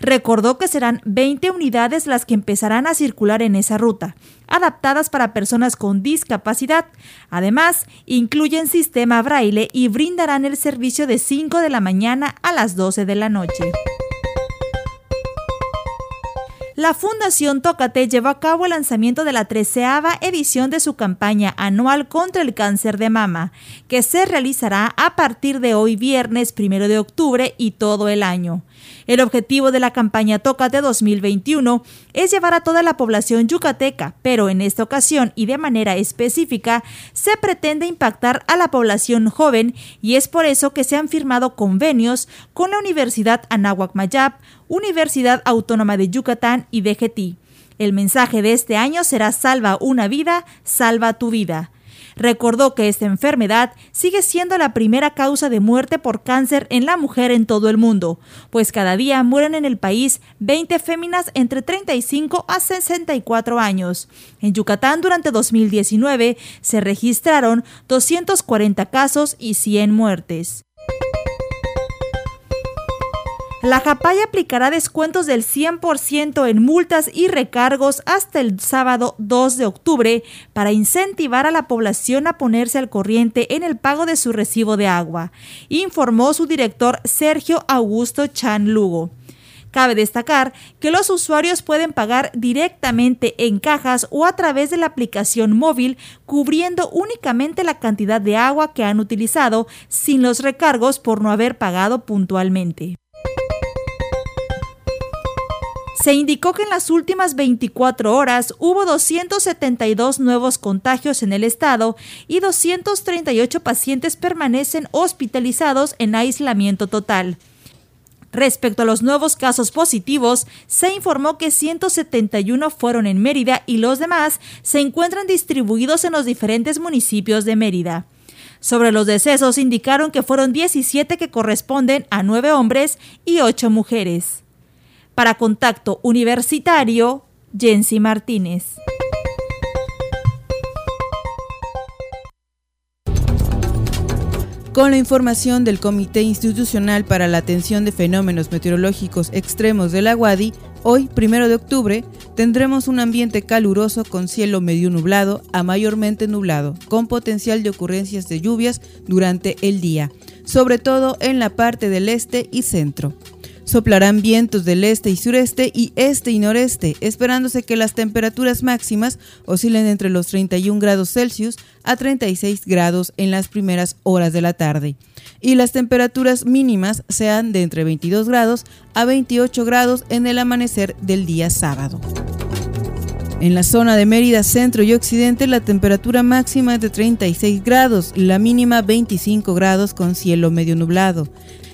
Recordó que serán 20 unidades las que empezarán a circular en esa ruta, adaptadas para personas con discapacidad. Además, incluyen sistema braille y brindarán el servicio de 5 de la mañana a las 12 de la noche. La Fundación Tócate llevó a cabo el lanzamiento de la treceava edición de su campaña anual contra el cáncer de mama, que se realizará a partir de hoy viernes primero de octubre y todo el año. El objetivo de la campaña Tócate 2021 es llevar a toda la población yucateca, pero en esta ocasión y de manera específica se pretende impactar a la población joven y es por eso que se han firmado convenios con la Universidad Anáhuac Mayap, Universidad Autónoma de Yucatán y DGT. El mensaje de este año será Salva una vida, salva tu vida. Recordó que esta enfermedad sigue siendo la primera causa de muerte por cáncer en la mujer en todo el mundo, pues cada día mueren en el país 20 féminas entre 35 a 64 años. En Yucatán durante 2019 se registraron 240 casos y 100 muertes. La JAPAY aplicará descuentos del 100% en multas y recargos hasta el sábado 2 de octubre para incentivar a la población a ponerse al corriente en el pago de su recibo de agua, informó su director Sergio Augusto Chan Lugo. Cabe destacar que los usuarios pueden pagar directamente en cajas o a través de la aplicación móvil, cubriendo únicamente la cantidad de agua que han utilizado sin los recargos por no haber pagado puntualmente. Se indicó que en las últimas 24 horas hubo 272 nuevos contagios en el estado y 238 pacientes permanecen hospitalizados en aislamiento total. Respecto a los nuevos casos positivos, se informó que 171 fueron en Mérida y los demás se encuentran distribuidos en los diferentes municipios de Mérida. Sobre los decesos indicaron que fueron 17 que corresponden a 9 hombres y 8 mujeres. Para Contacto Universitario, Jensi Martínez. Con la información del Comité Institucional para la Atención de Fenómenos Meteorológicos Extremos de la UADI, hoy, primero de octubre, tendremos un ambiente caluroso con cielo medio nublado a mayormente nublado, con potencial de ocurrencias de lluvias durante el día, sobre todo en la parte del este y centro. Soplarán vientos del este y sureste y este y noreste, esperándose que las temperaturas máximas oscilen entre los 31 grados Celsius a 36 grados en las primeras horas de la tarde y las temperaturas mínimas sean de entre 22 grados a 28 grados en el amanecer del día sábado. En la zona de Mérida Centro y Occidente la temperatura máxima es de 36 grados, la mínima 25 grados con cielo medio nublado.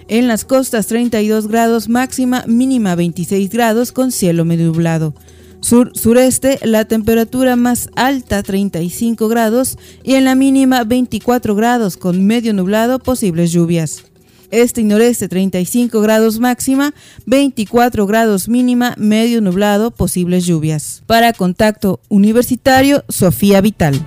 En las costas 32 grados máxima, mínima 26 grados con cielo medio nublado. Sur-sureste la temperatura más alta 35 grados y en la mínima 24 grados con medio nublado posibles lluvias. Este y noreste 35 grados máxima, 24 grados mínima, medio nublado, posibles lluvias. Para contacto universitario, Sofía Vital.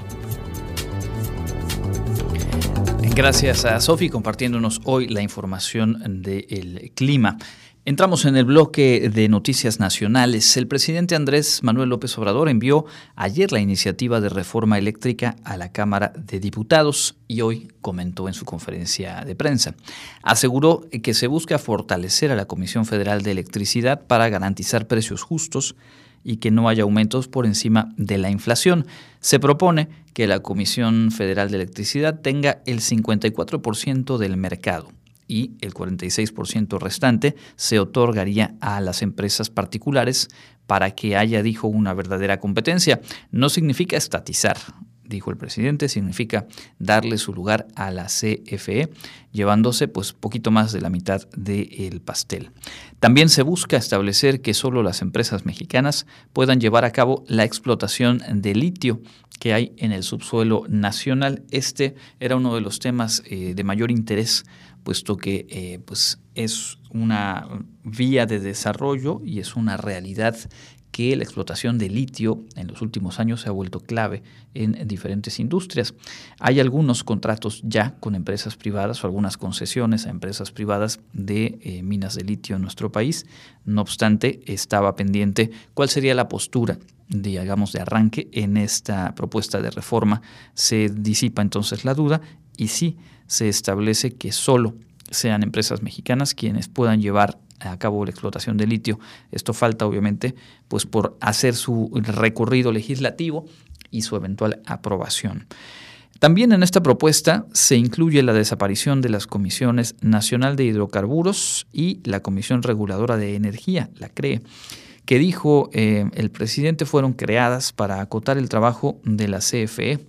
Gracias a Sofi compartiéndonos hoy la información del clima. Entramos en el bloque de noticias nacionales. El presidente Andrés Manuel López Obrador envió ayer la iniciativa de reforma eléctrica a la Cámara de Diputados y hoy comentó en su conferencia de prensa. Aseguró que se busca fortalecer a la Comisión Federal de Electricidad para garantizar precios justos y que no haya aumentos por encima de la inflación. Se propone que la Comisión Federal de Electricidad tenga el 54% del mercado y el 46% restante se otorgaría a las empresas particulares para que haya, dijo, una verdadera competencia. No significa estatizar, dijo el presidente, significa darle su lugar a la CFE, llevándose pues poquito más de la mitad del pastel. También se busca establecer que solo las empresas mexicanas puedan llevar a cabo la explotación de litio que hay en el subsuelo nacional. Este era uno de los temas eh, de mayor interés, puesto que eh, pues es una vía de desarrollo y es una realidad que la explotación de litio en los últimos años se ha vuelto clave en diferentes industrias. Hay algunos contratos ya con empresas privadas o algunas concesiones a empresas privadas de eh, minas de litio en nuestro país. No obstante, estaba pendiente cuál sería la postura digamos, de arranque en esta propuesta de reforma. Se disipa entonces la duda y sí se establece que solo sean empresas mexicanas quienes puedan llevar a cabo la explotación de litio. Esto falta obviamente pues por hacer su recorrido legislativo y su eventual aprobación. También en esta propuesta se incluye la desaparición de las comisiones Nacional de Hidrocarburos y la Comisión Reguladora de Energía, la CRE, que dijo eh, el presidente fueron creadas para acotar el trabajo de la CFE.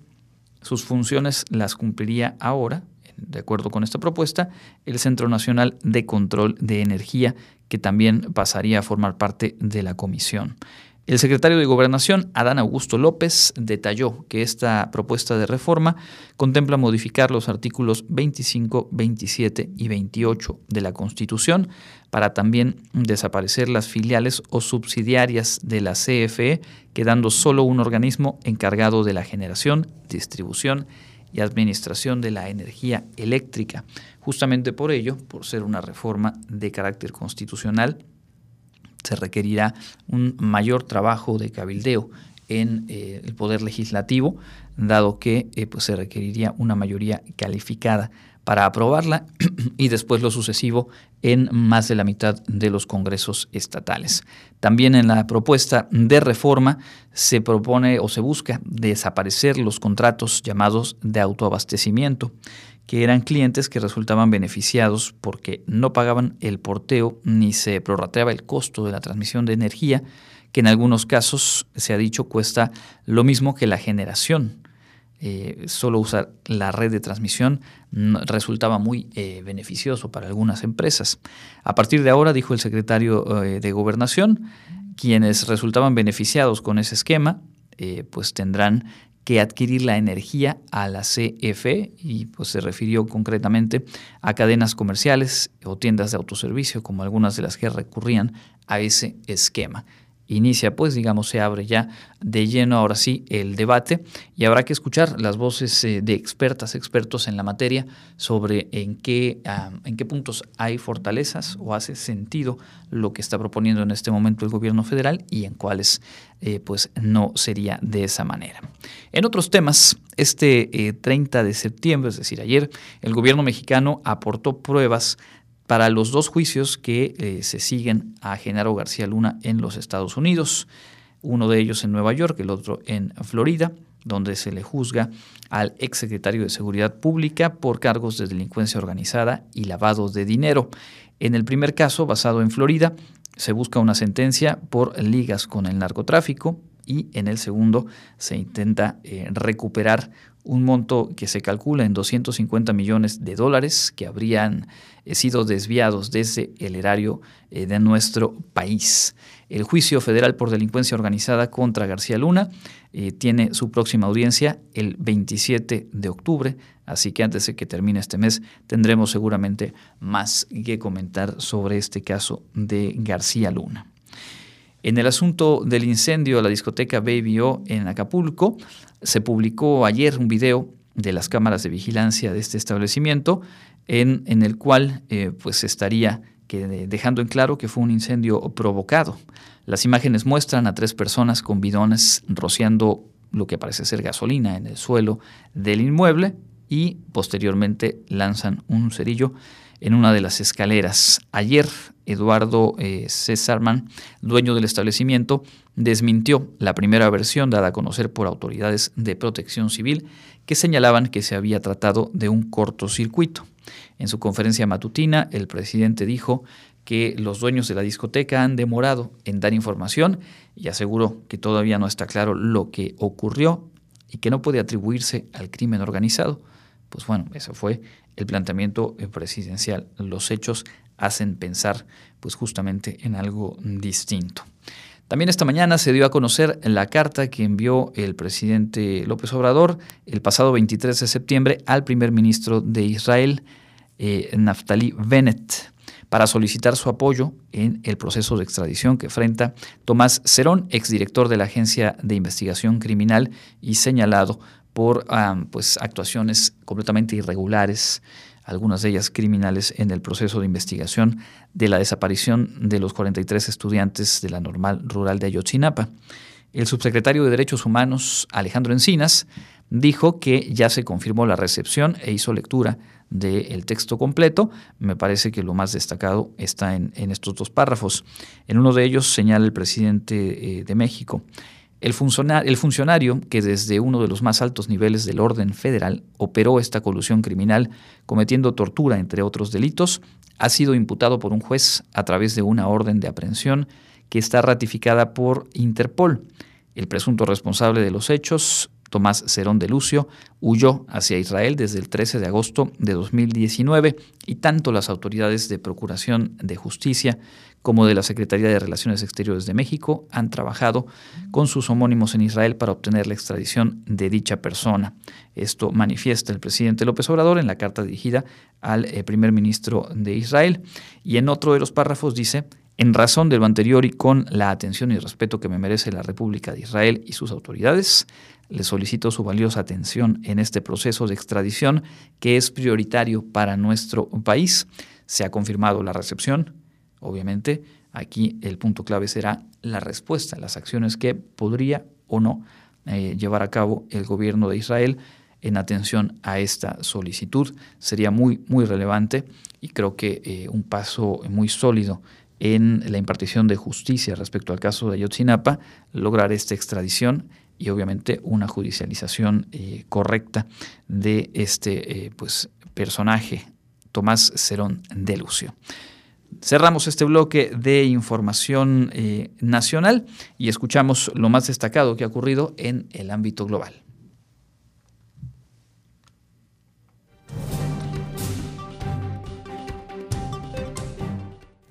Sus funciones las cumpliría ahora de acuerdo con esta propuesta, el Centro Nacional de Control de Energía, que también pasaría a formar parte de la comisión. El secretario de Gobernación, Adán Augusto López, detalló que esta propuesta de reforma contempla modificar los artículos 25, 27 y 28 de la Constitución para también desaparecer las filiales o subsidiarias de la CFE, quedando solo un organismo encargado de la generación, distribución y administración de la energía eléctrica. Justamente por ello, por ser una reforma de carácter constitucional, se requerirá un mayor trabajo de cabildeo en eh, el poder legislativo, dado que eh, pues se requeriría una mayoría calificada para aprobarla <clears throat> y después lo sucesivo en más de la mitad de los congresos estatales. También en la propuesta de reforma se propone o se busca desaparecer los contratos llamados de autoabastecimiento, que eran clientes que resultaban beneficiados porque no pagaban el porteo ni se prorrateaba el costo de la transmisión de energía, que en algunos casos, se ha dicho, cuesta lo mismo que la generación. Eh, solo usar la red de transmisión resultaba muy eh, beneficioso para algunas empresas. A partir de ahora, dijo el secretario eh, de Gobernación, quienes resultaban beneficiados con ese esquema, pues tendrán que adquirir la energía a la CFE y pues se refirió concretamente a cadenas comerciales o tiendas de autoservicio como algunas de las que recurrían a ese esquema inicia, pues digamos, se abre ya de lleno ahora sí el debate y habrá que escuchar las voces eh, de expertas, expertos en la materia sobre en qué, en qué puntos hay fortalezas o hace sentido lo que está proponiendo en este momento el gobierno federal y en cuáles eh, pues no sería de esa manera. En otros temas, este 30 eh, de septiembre, es decir, ayer, el gobierno mexicano aportó pruebas para los dos juicios que eh, se siguen a Genaro García Luna en los Estados Unidos, uno de ellos en Nueva York, el otro en Florida, donde se le juzga al exsecretario de Seguridad Pública por cargos de delincuencia organizada y lavado de dinero. En el primer caso, basado en Florida, se busca una sentencia por ligas con el narcotráfico y en el segundo se intenta eh, recuperar un monto que se calcula en 250 millones de dólares que habrían eh, sido desviados desde el erario eh, de nuestro país. El juicio federal por delincuencia organizada contra García Luna eh, tiene su próxima audiencia el 27 de octubre, así que antes de que termine este mes tendremos seguramente más que comentar sobre este caso de García Luna. En el asunto del incendio de la discoteca Baby O en Acapulco, se publicó ayer un video de las cámaras de vigilancia de este establecimiento en, el cual eh, pues estaría que, dejando en claro que fue un incendio provocado. Las imágenes muestran a tres personas con bidones rociando lo que parece ser gasolina en el suelo del inmueble y posteriormente lanzan un cerillo en una de las escaleras. Ayer, Eduardo eh, Césarman, dueño del establecimiento, desmintió la primera versión dada a conocer por autoridades de protección civil que señalaban que se había tratado de un cortocircuito. En su conferencia matutina, el presidente dijo que los dueños de la discoteca han demorado en dar información y aseguró que todavía no está claro lo que ocurrió y que no puede atribuirse al crimen organizado. Pues bueno, eso fue el planteamiento presidencial. Los hechos hacen pensar pues justamente en algo distinto. También esta mañana se dio a conocer la carta que envió el presidente López Obrador el pasado 23 de septiembre al primer ministro de Israel, eh, Naftali Bennett, para solicitar su apoyo en el proceso de extradición que enfrenta Tomás Cerón, exdirector de la Agencia de Investigación Criminal y señalado por pues, actuaciones completamente irregulares, algunas de ellas criminales, en el proceso de investigación de la desaparición de los 43 estudiantes de la normal rural de Ayotzinapa. El subsecretario de Derechos Humanos, Alejandro Encinas, dijo que ya se confirmó la recepción e hizo lectura del texto completo. Me parece que lo más destacado está en, estos dos párrafos. En uno de ellos señala el presidente eh, de México. El funcionario, que desde uno de los más altos niveles del orden federal operó esta colusión criminal cometiendo tortura, entre otros delitos, ha sido imputado por un juez a través de una orden de aprehensión que está ratificada por Interpol. El presunto responsable de los hechos Tomás Cerón de Lucio, huyó hacia Israel desde el 13 de agosto de 2019 y tanto las autoridades de Procuración de Justicia como de la Secretaría de Relaciones Exteriores de México han trabajado con sus homónimos en Israel para obtener la extradición de dicha persona. Esto manifiesta el presidente López Obrador en la carta dirigida al eh, primer ministro de Israel y en otro de los párrafos dice, en razón de lo anterior y con la atención y respeto que me merece la República de Israel y sus autoridades, le solicito su valiosa atención en este proceso de extradición que es prioritario para nuestro país. Se ha confirmado la recepción. Obviamente, aquí el punto clave será la respuesta, las acciones que podría o no eh, llevar a cabo el gobierno de Israel en atención a esta solicitud. Sería muy, muy relevante y creo que eh, un paso muy sólido en la impartición de justicia respecto al caso de Ayotzinapa, lograr esta extradición y obviamente una judicialización eh, correcta de este eh, pues, personaje, Tomás Cerón de Lucio. Cerramos este bloque de información eh, nacional y escuchamos lo más destacado que ha ocurrido en el ámbito global.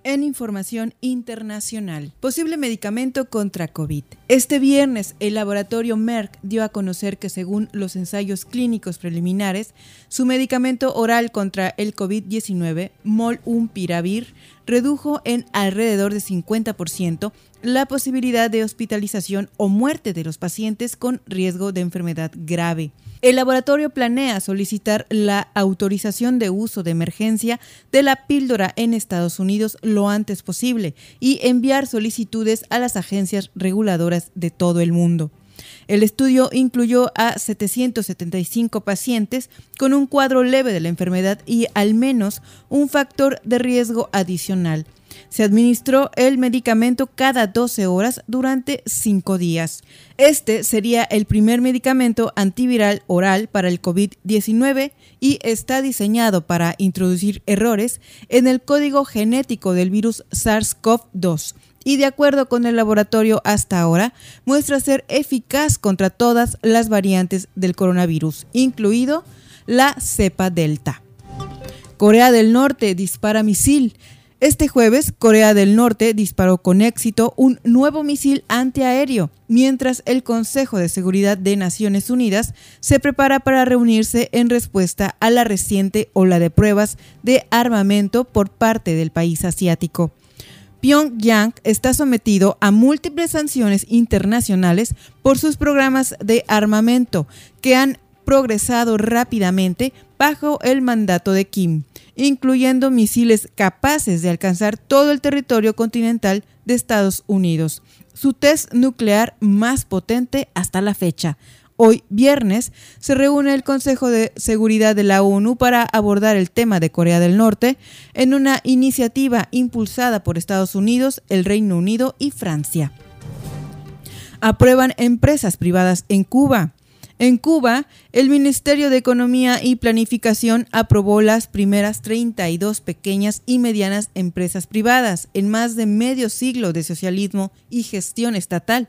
En información internacional. Posible medicamento contra COVID. Este viernes, el laboratorio Merck dio a conocer que según los ensayos clínicos preliminares, su medicamento oral contra el COVID-19, Molumpiravir, redujo en alrededor de 50% la posibilidad de hospitalización o muerte de los pacientes con riesgo de enfermedad grave. El laboratorio planea solicitar la autorización de uso de emergencia de la píldora en Estados Unidos lo antes posible y enviar solicitudes a las agencias reguladoras de todo el mundo. El estudio incluyó a 775 pacientes con un cuadro leve de la enfermedad y al menos un factor de riesgo adicional. Se administró el medicamento cada 12 horas durante 5 días. Este sería el primer medicamento antiviral oral para el COVID-19 y está diseñado para introducir errores en el código genético del virus SARS-CoV-2 y de acuerdo con el laboratorio hasta ahora, muestra ser eficaz contra todas las variantes del coronavirus, incluido la cepa Delta. Corea del Norte dispara misil. Este jueves, Corea del Norte disparó con éxito un nuevo misil antiaéreo, mientras el Consejo de Seguridad de Naciones Unidas se prepara para reunirse en respuesta a la reciente ola de pruebas de armamento por parte del país asiático. Pyongyang está sometido a múltiples sanciones internacionales por sus programas de armamento que han progresado rápidamente bajo el mandato de Kim, incluyendo misiles capaces de alcanzar todo el territorio continental de Estados Unidos, su test nuclear más potente hasta la fecha, Hoy, viernes, se reúne el Consejo de Seguridad de la ONU para abordar el tema de Corea del Norte en una iniciativa impulsada por Estados Unidos, el Reino Unido y Francia. Aprueban empresas privadas en Cuba. En Cuba, el Ministerio de Economía y Planificación aprobó las primeras 32 pequeñas y medianas empresas privadas en más de medio siglo de socialismo y gestión estatal.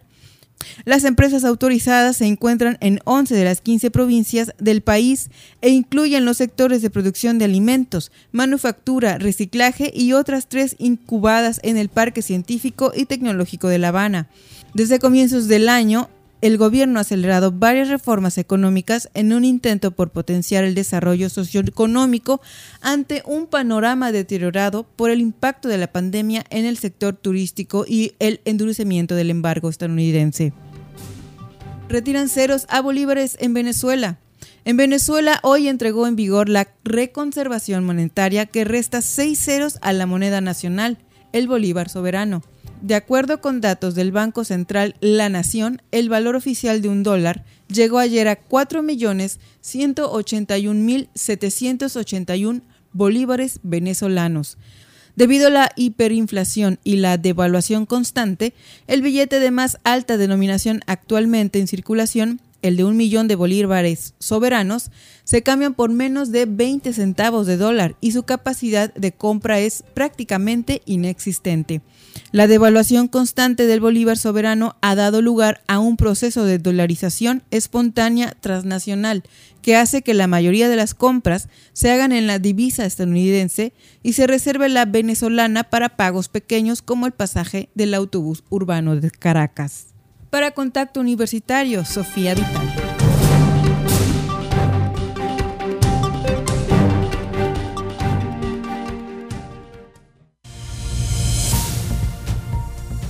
Las empresas autorizadas se encuentran en 11 de las 15 provincias del país e incluyen los sectores de producción de alimentos, manufactura, reciclaje y otras tres incubadas en el Parque Científico y Tecnológico de La Habana. Desde comienzos del año, el gobierno ha acelerado varias reformas económicas en un intento por potenciar el desarrollo socioeconómico ante un panorama deteriorado por el impacto de la pandemia en el sector turístico y el endurecimiento del embargo estadounidense. Retiran ceros a bolívares en Venezuela. En Venezuela hoy entregó en vigor la reconservación monetaria que resta seis ceros a la moneda nacional, el bolívar soberano. De acuerdo con datos del Banco Central La Nación, el valor oficial de un dólar llegó ayer a 4.181.781 bolívares venezolanos. Debido a la hiperinflación y la devaluación constante, el billete de más alta denominación actualmente en circulación, el de un millón de bolívares soberanos, se cambian por menos de 20 centavos de dólar y su capacidad de compra es prácticamente inexistente. La devaluación constante del bolívar soberano ha dado lugar a un proceso de dolarización espontánea transnacional que hace que la mayoría de las compras se hagan en la divisa estadounidense y se reserve la venezolana para pagos pequeños como el pasaje del autobús urbano de Caracas. Para Contacto Universitario, Sofía Vital.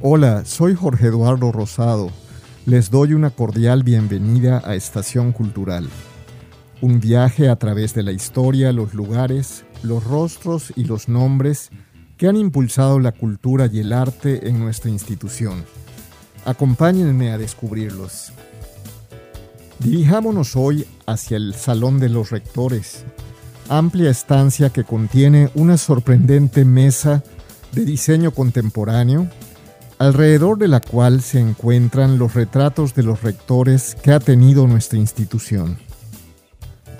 Hola, soy Jorge Eduardo Rosado. Les doy una cordial bienvenida a Estación Cultural. Un viaje a través de la historia, los lugares, los rostros y los nombres que han impulsado la cultura y el arte en nuestra institución. Acompáñenme a descubrirlos. Dirijámonos hoy hacia el Salón de los Rectores, amplia estancia que contiene una sorprendente mesa de diseño contemporáneo alrededor de la cual se encuentran los retratos de los rectores que ha tenido nuestra institución.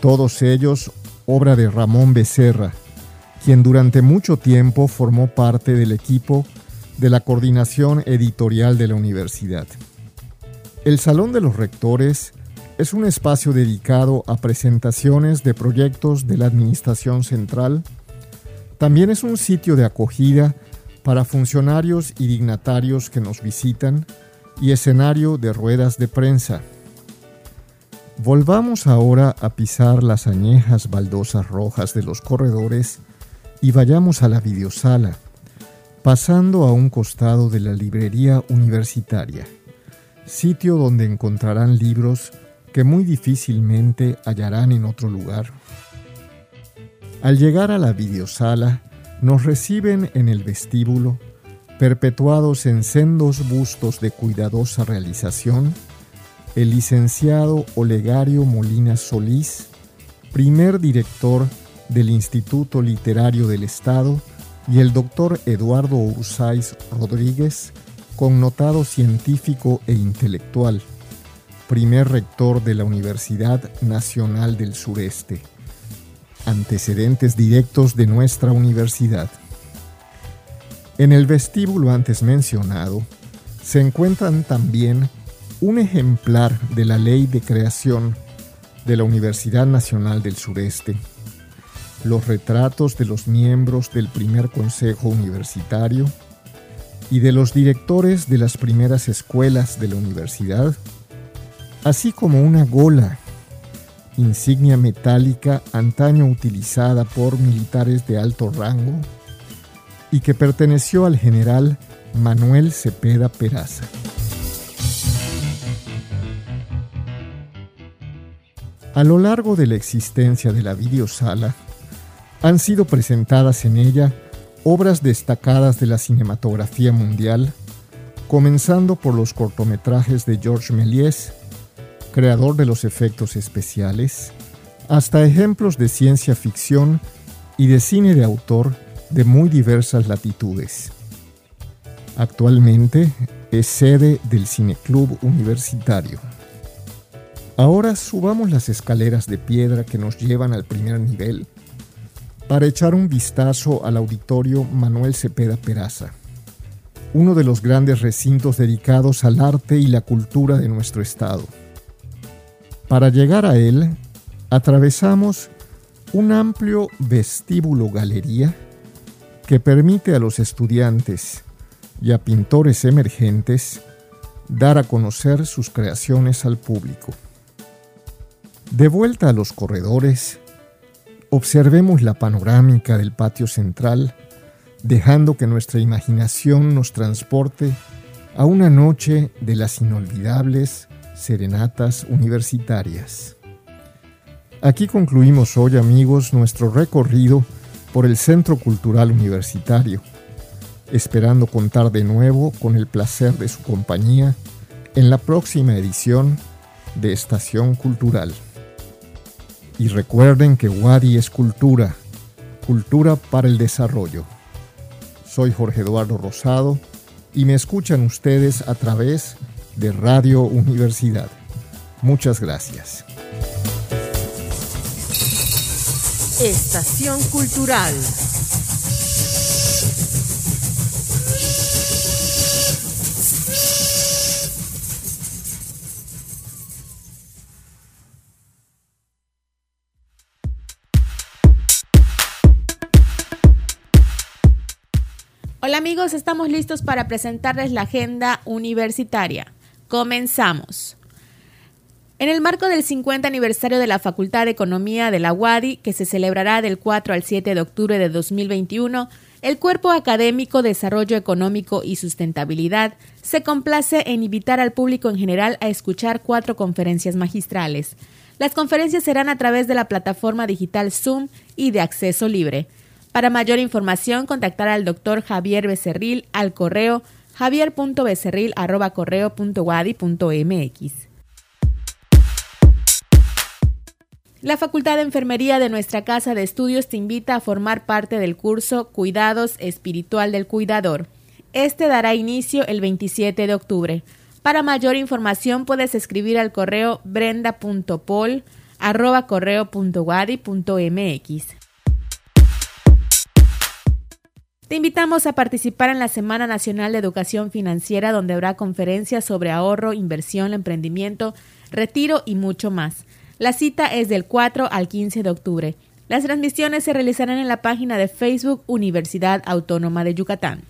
Todos ellos obra de Ramón Becerra, quien durante mucho tiempo formó parte del equipo de la coordinación editorial de la universidad. El Salón de los Rectores es un espacio dedicado a presentaciones de proyectos de la Administración Central. También es un sitio de acogida para funcionarios y dignatarios que nos visitan y escenario de ruedas de prensa. Volvamos ahora a pisar las añejas baldosas rojas de los corredores y vayamos a la videosala, pasando a un costado de la librería universitaria, sitio donde encontrarán libros que muy difícilmente hallarán en otro lugar. Al llegar a la videosala, nos reciben en el vestíbulo, perpetuados en sendos bustos de cuidadosa realización, el licenciado Olegario Molina Solís, primer director del Instituto Literario del Estado, y el doctor Eduardo Ursáis Rodríguez, connotado científico e intelectual, primer rector de la Universidad Nacional del Sureste antecedentes directos de nuestra universidad. En el vestíbulo antes mencionado se encuentran también un ejemplar de la ley de creación de la Universidad Nacional del Sureste, los retratos de los miembros del primer Consejo Universitario y de los directores de las primeras escuelas de la universidad, así como una gola insignia metálica antaño utilizada por militares de alto rango y que perteneció al general Manuel Cepeda Peraza. A lo largo de la existencia de la videosala, han sido presentadas en ella obras destacadas de la cinematografía mundial, comenzando por los cortometrajes de Georges Méliès creador de los efectos especiales, hasta ejemplos de ciencia ficción y de cine de autor de muy diversas latitudes. Actualmente es sede del Cineclub Universitario. Ahora subamos las escaleras de piedra que nos llevan al primer nivel para echar un vistazo al auditorio Manuel Cepeda Peraza, uno de los grandes recintos dedicados al arte y la cultura de nuestro estado. Para llegar a él, atravesamos un amplio vestíbulo galería que permite a los estudiantes y a pintores emergentes dar a conocer sus creaciones al público. De vuelta a los corredores, observemos la panorámica del patio central, dejando que nuestra imaginación nos transporte a una noche de las inolvidables Serenatas Universitarias. Aquí concluimos hoy amigos nuestro recorrido por el Centro Cultural Universitario, esperando contar de nuevo con el placer de su compañía en la próxima edición de Estación Cultural. Y recuerden que Wadi es cultura, cultura para el desarrollo. Soy Jorge Eduardo Rosado y me escuchan ustedes a través de Radio Universidad. Muchas gracias. Estación Cultural. Hola amigos, estamos listos para presentarles la agenda universitaria. Comenzamos. En el marco del 50 aniversario de la Facultad de Economía de la UADI, que se celebrará del 4 al 7 de octubre de 2021, el Cuerpo Académico Desarrollo Económico y Sustentabilidad se complace en invitar al público en general a escuchar cuatro conferencias magistrales. Las conferencias serán a través de la plataforma digital Zoom y de acceso libre. Para mayor información, contactar al doctor Javier Becerril al correo javier.becerril.correo.wadi.mx. La Facultad de Enfermería de nuestra Casa de Estudios te invita a formar parte del curso Cuidados Espiritual del Cuidador. Este dará inicio el 27 de octubre. Para mayor información puedes escribir al correo brenda.pol@correo.wadi.mx. Te invitamos a participar en la Semana Nacional de Educación Financiera donde habrá conferencias sobre ahorro, inversión, emprendimiento, retiro y mucho más. La cita es del 4 al 15 de octubre. Las transmisiones se realizarán en la página de Facebook Universidad Autónoma de Yucatán.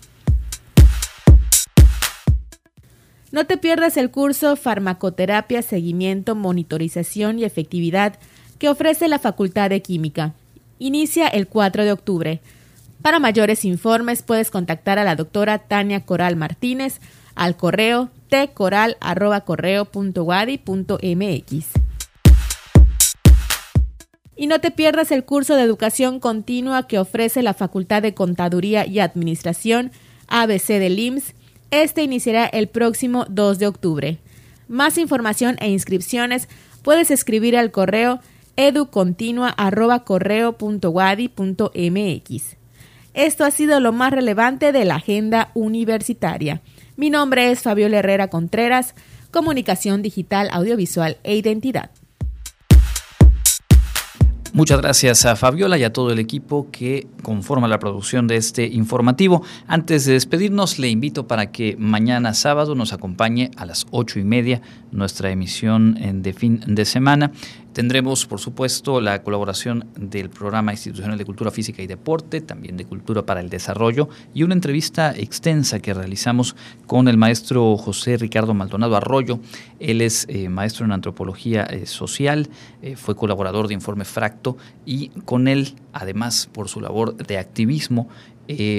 No te pierdas el curso Farmacoterapia, Seguimiento, Monitorización y Efectividad que ofrece la Facultad de Química. Inicia el 4 de octubre. Para mayores informes puedes contactar a la doctora Tania Coral Martínez al correo tcoral.correo.wadi.mx. Y no te pierdas el curso de educación continua que ofrece la Facultad de Contaduría y Administración ABC del IMSS. Este iniciará el próximo 2 de octubre. Más información e inscripciones puedes escribir al correo educontinua@correo.wadi.mx. Esto ha sido lo más relevante de la agenda universitaria. Mi nombre es Fabiola Herrera Contreras, Comunicación Digital, Audiovisual e Identidad. Muchas gracias a Fabiola y a todo el equipo que conforma la producción de este informativo. Antes de despedirnos, le invito para que mañana sábado nos acompañe a las ocho y media nuestra emisión de fin de semana. Tendremos, por supuesto, la colaboración del Programa Institucional de Cultura Física y Deporte, también de Cultura para el Desarrollo, y una entrevista extensa que realizamos con el maestro José Ricardo Maldonado Arroyo. Él es eh, maestro en antropología eh, social, eh, fue colaborador de Informe Fracto, y con él, además, por su labor de activismo,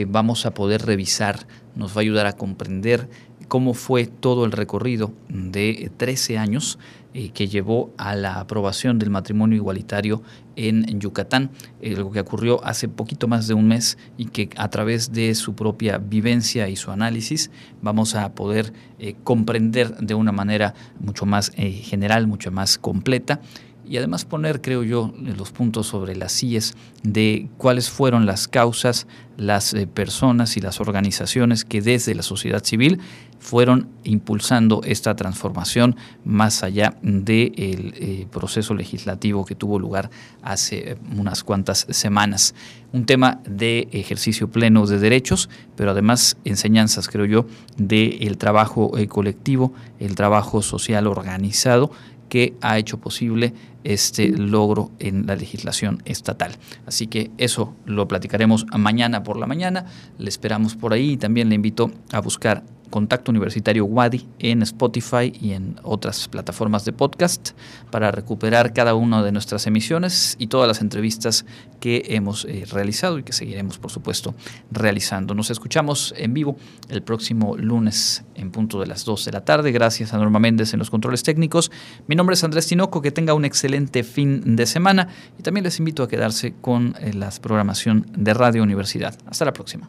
vamos a poder revisar, nos va a ayudar a comprender cómo fue todo el recorrido de 13 años eh, que llevó a la aprobación del matrimonio igualitario en Yucatán, algo que ocurrió hace poquito más de un mes y que a través de su propia vivencia y su análisis vamos a poder eh, comprender de una manera mucho más eh, general, mucho más completa. Y además poner, creo yo, los puntos sobre las CIES de cuáles fueron las causas, las personas y las organizaciones que desde la sociedad civil fueron impulsando esta transformación más allá del eh, proceso legislativo que tuvo lugar hace unas cuantas semanas. Un tema de ejercicio pleno de derechos, pero además enseñanzas, creo yo, del trabajo eh, colectivo, el trabajo social organizado que ha hecho posible este logro en la legislación estatal. Así que eso lo platicaremos mañana por la mañana. Le esperamos por ahí y también le invito a buscar Contacto Universitario Wadi en Spotify y en otras plataformas de podcast para recuperar cada una de nuestras emisiones y todas las entrevistas que hemos eh, realizado y que seguiremos, por supuesto, realizando. Nos escuchamos en vivo el próximo lunes en punto de las 2 de la tarde. Gracias a Norma Méndez en los controles técnicos. Mi nombre es Andrés Tinoco. Que tenga un excelente fin de semana y también les invito a quedarse con eh, la programación de Radio Universidad. Hasta la próxima.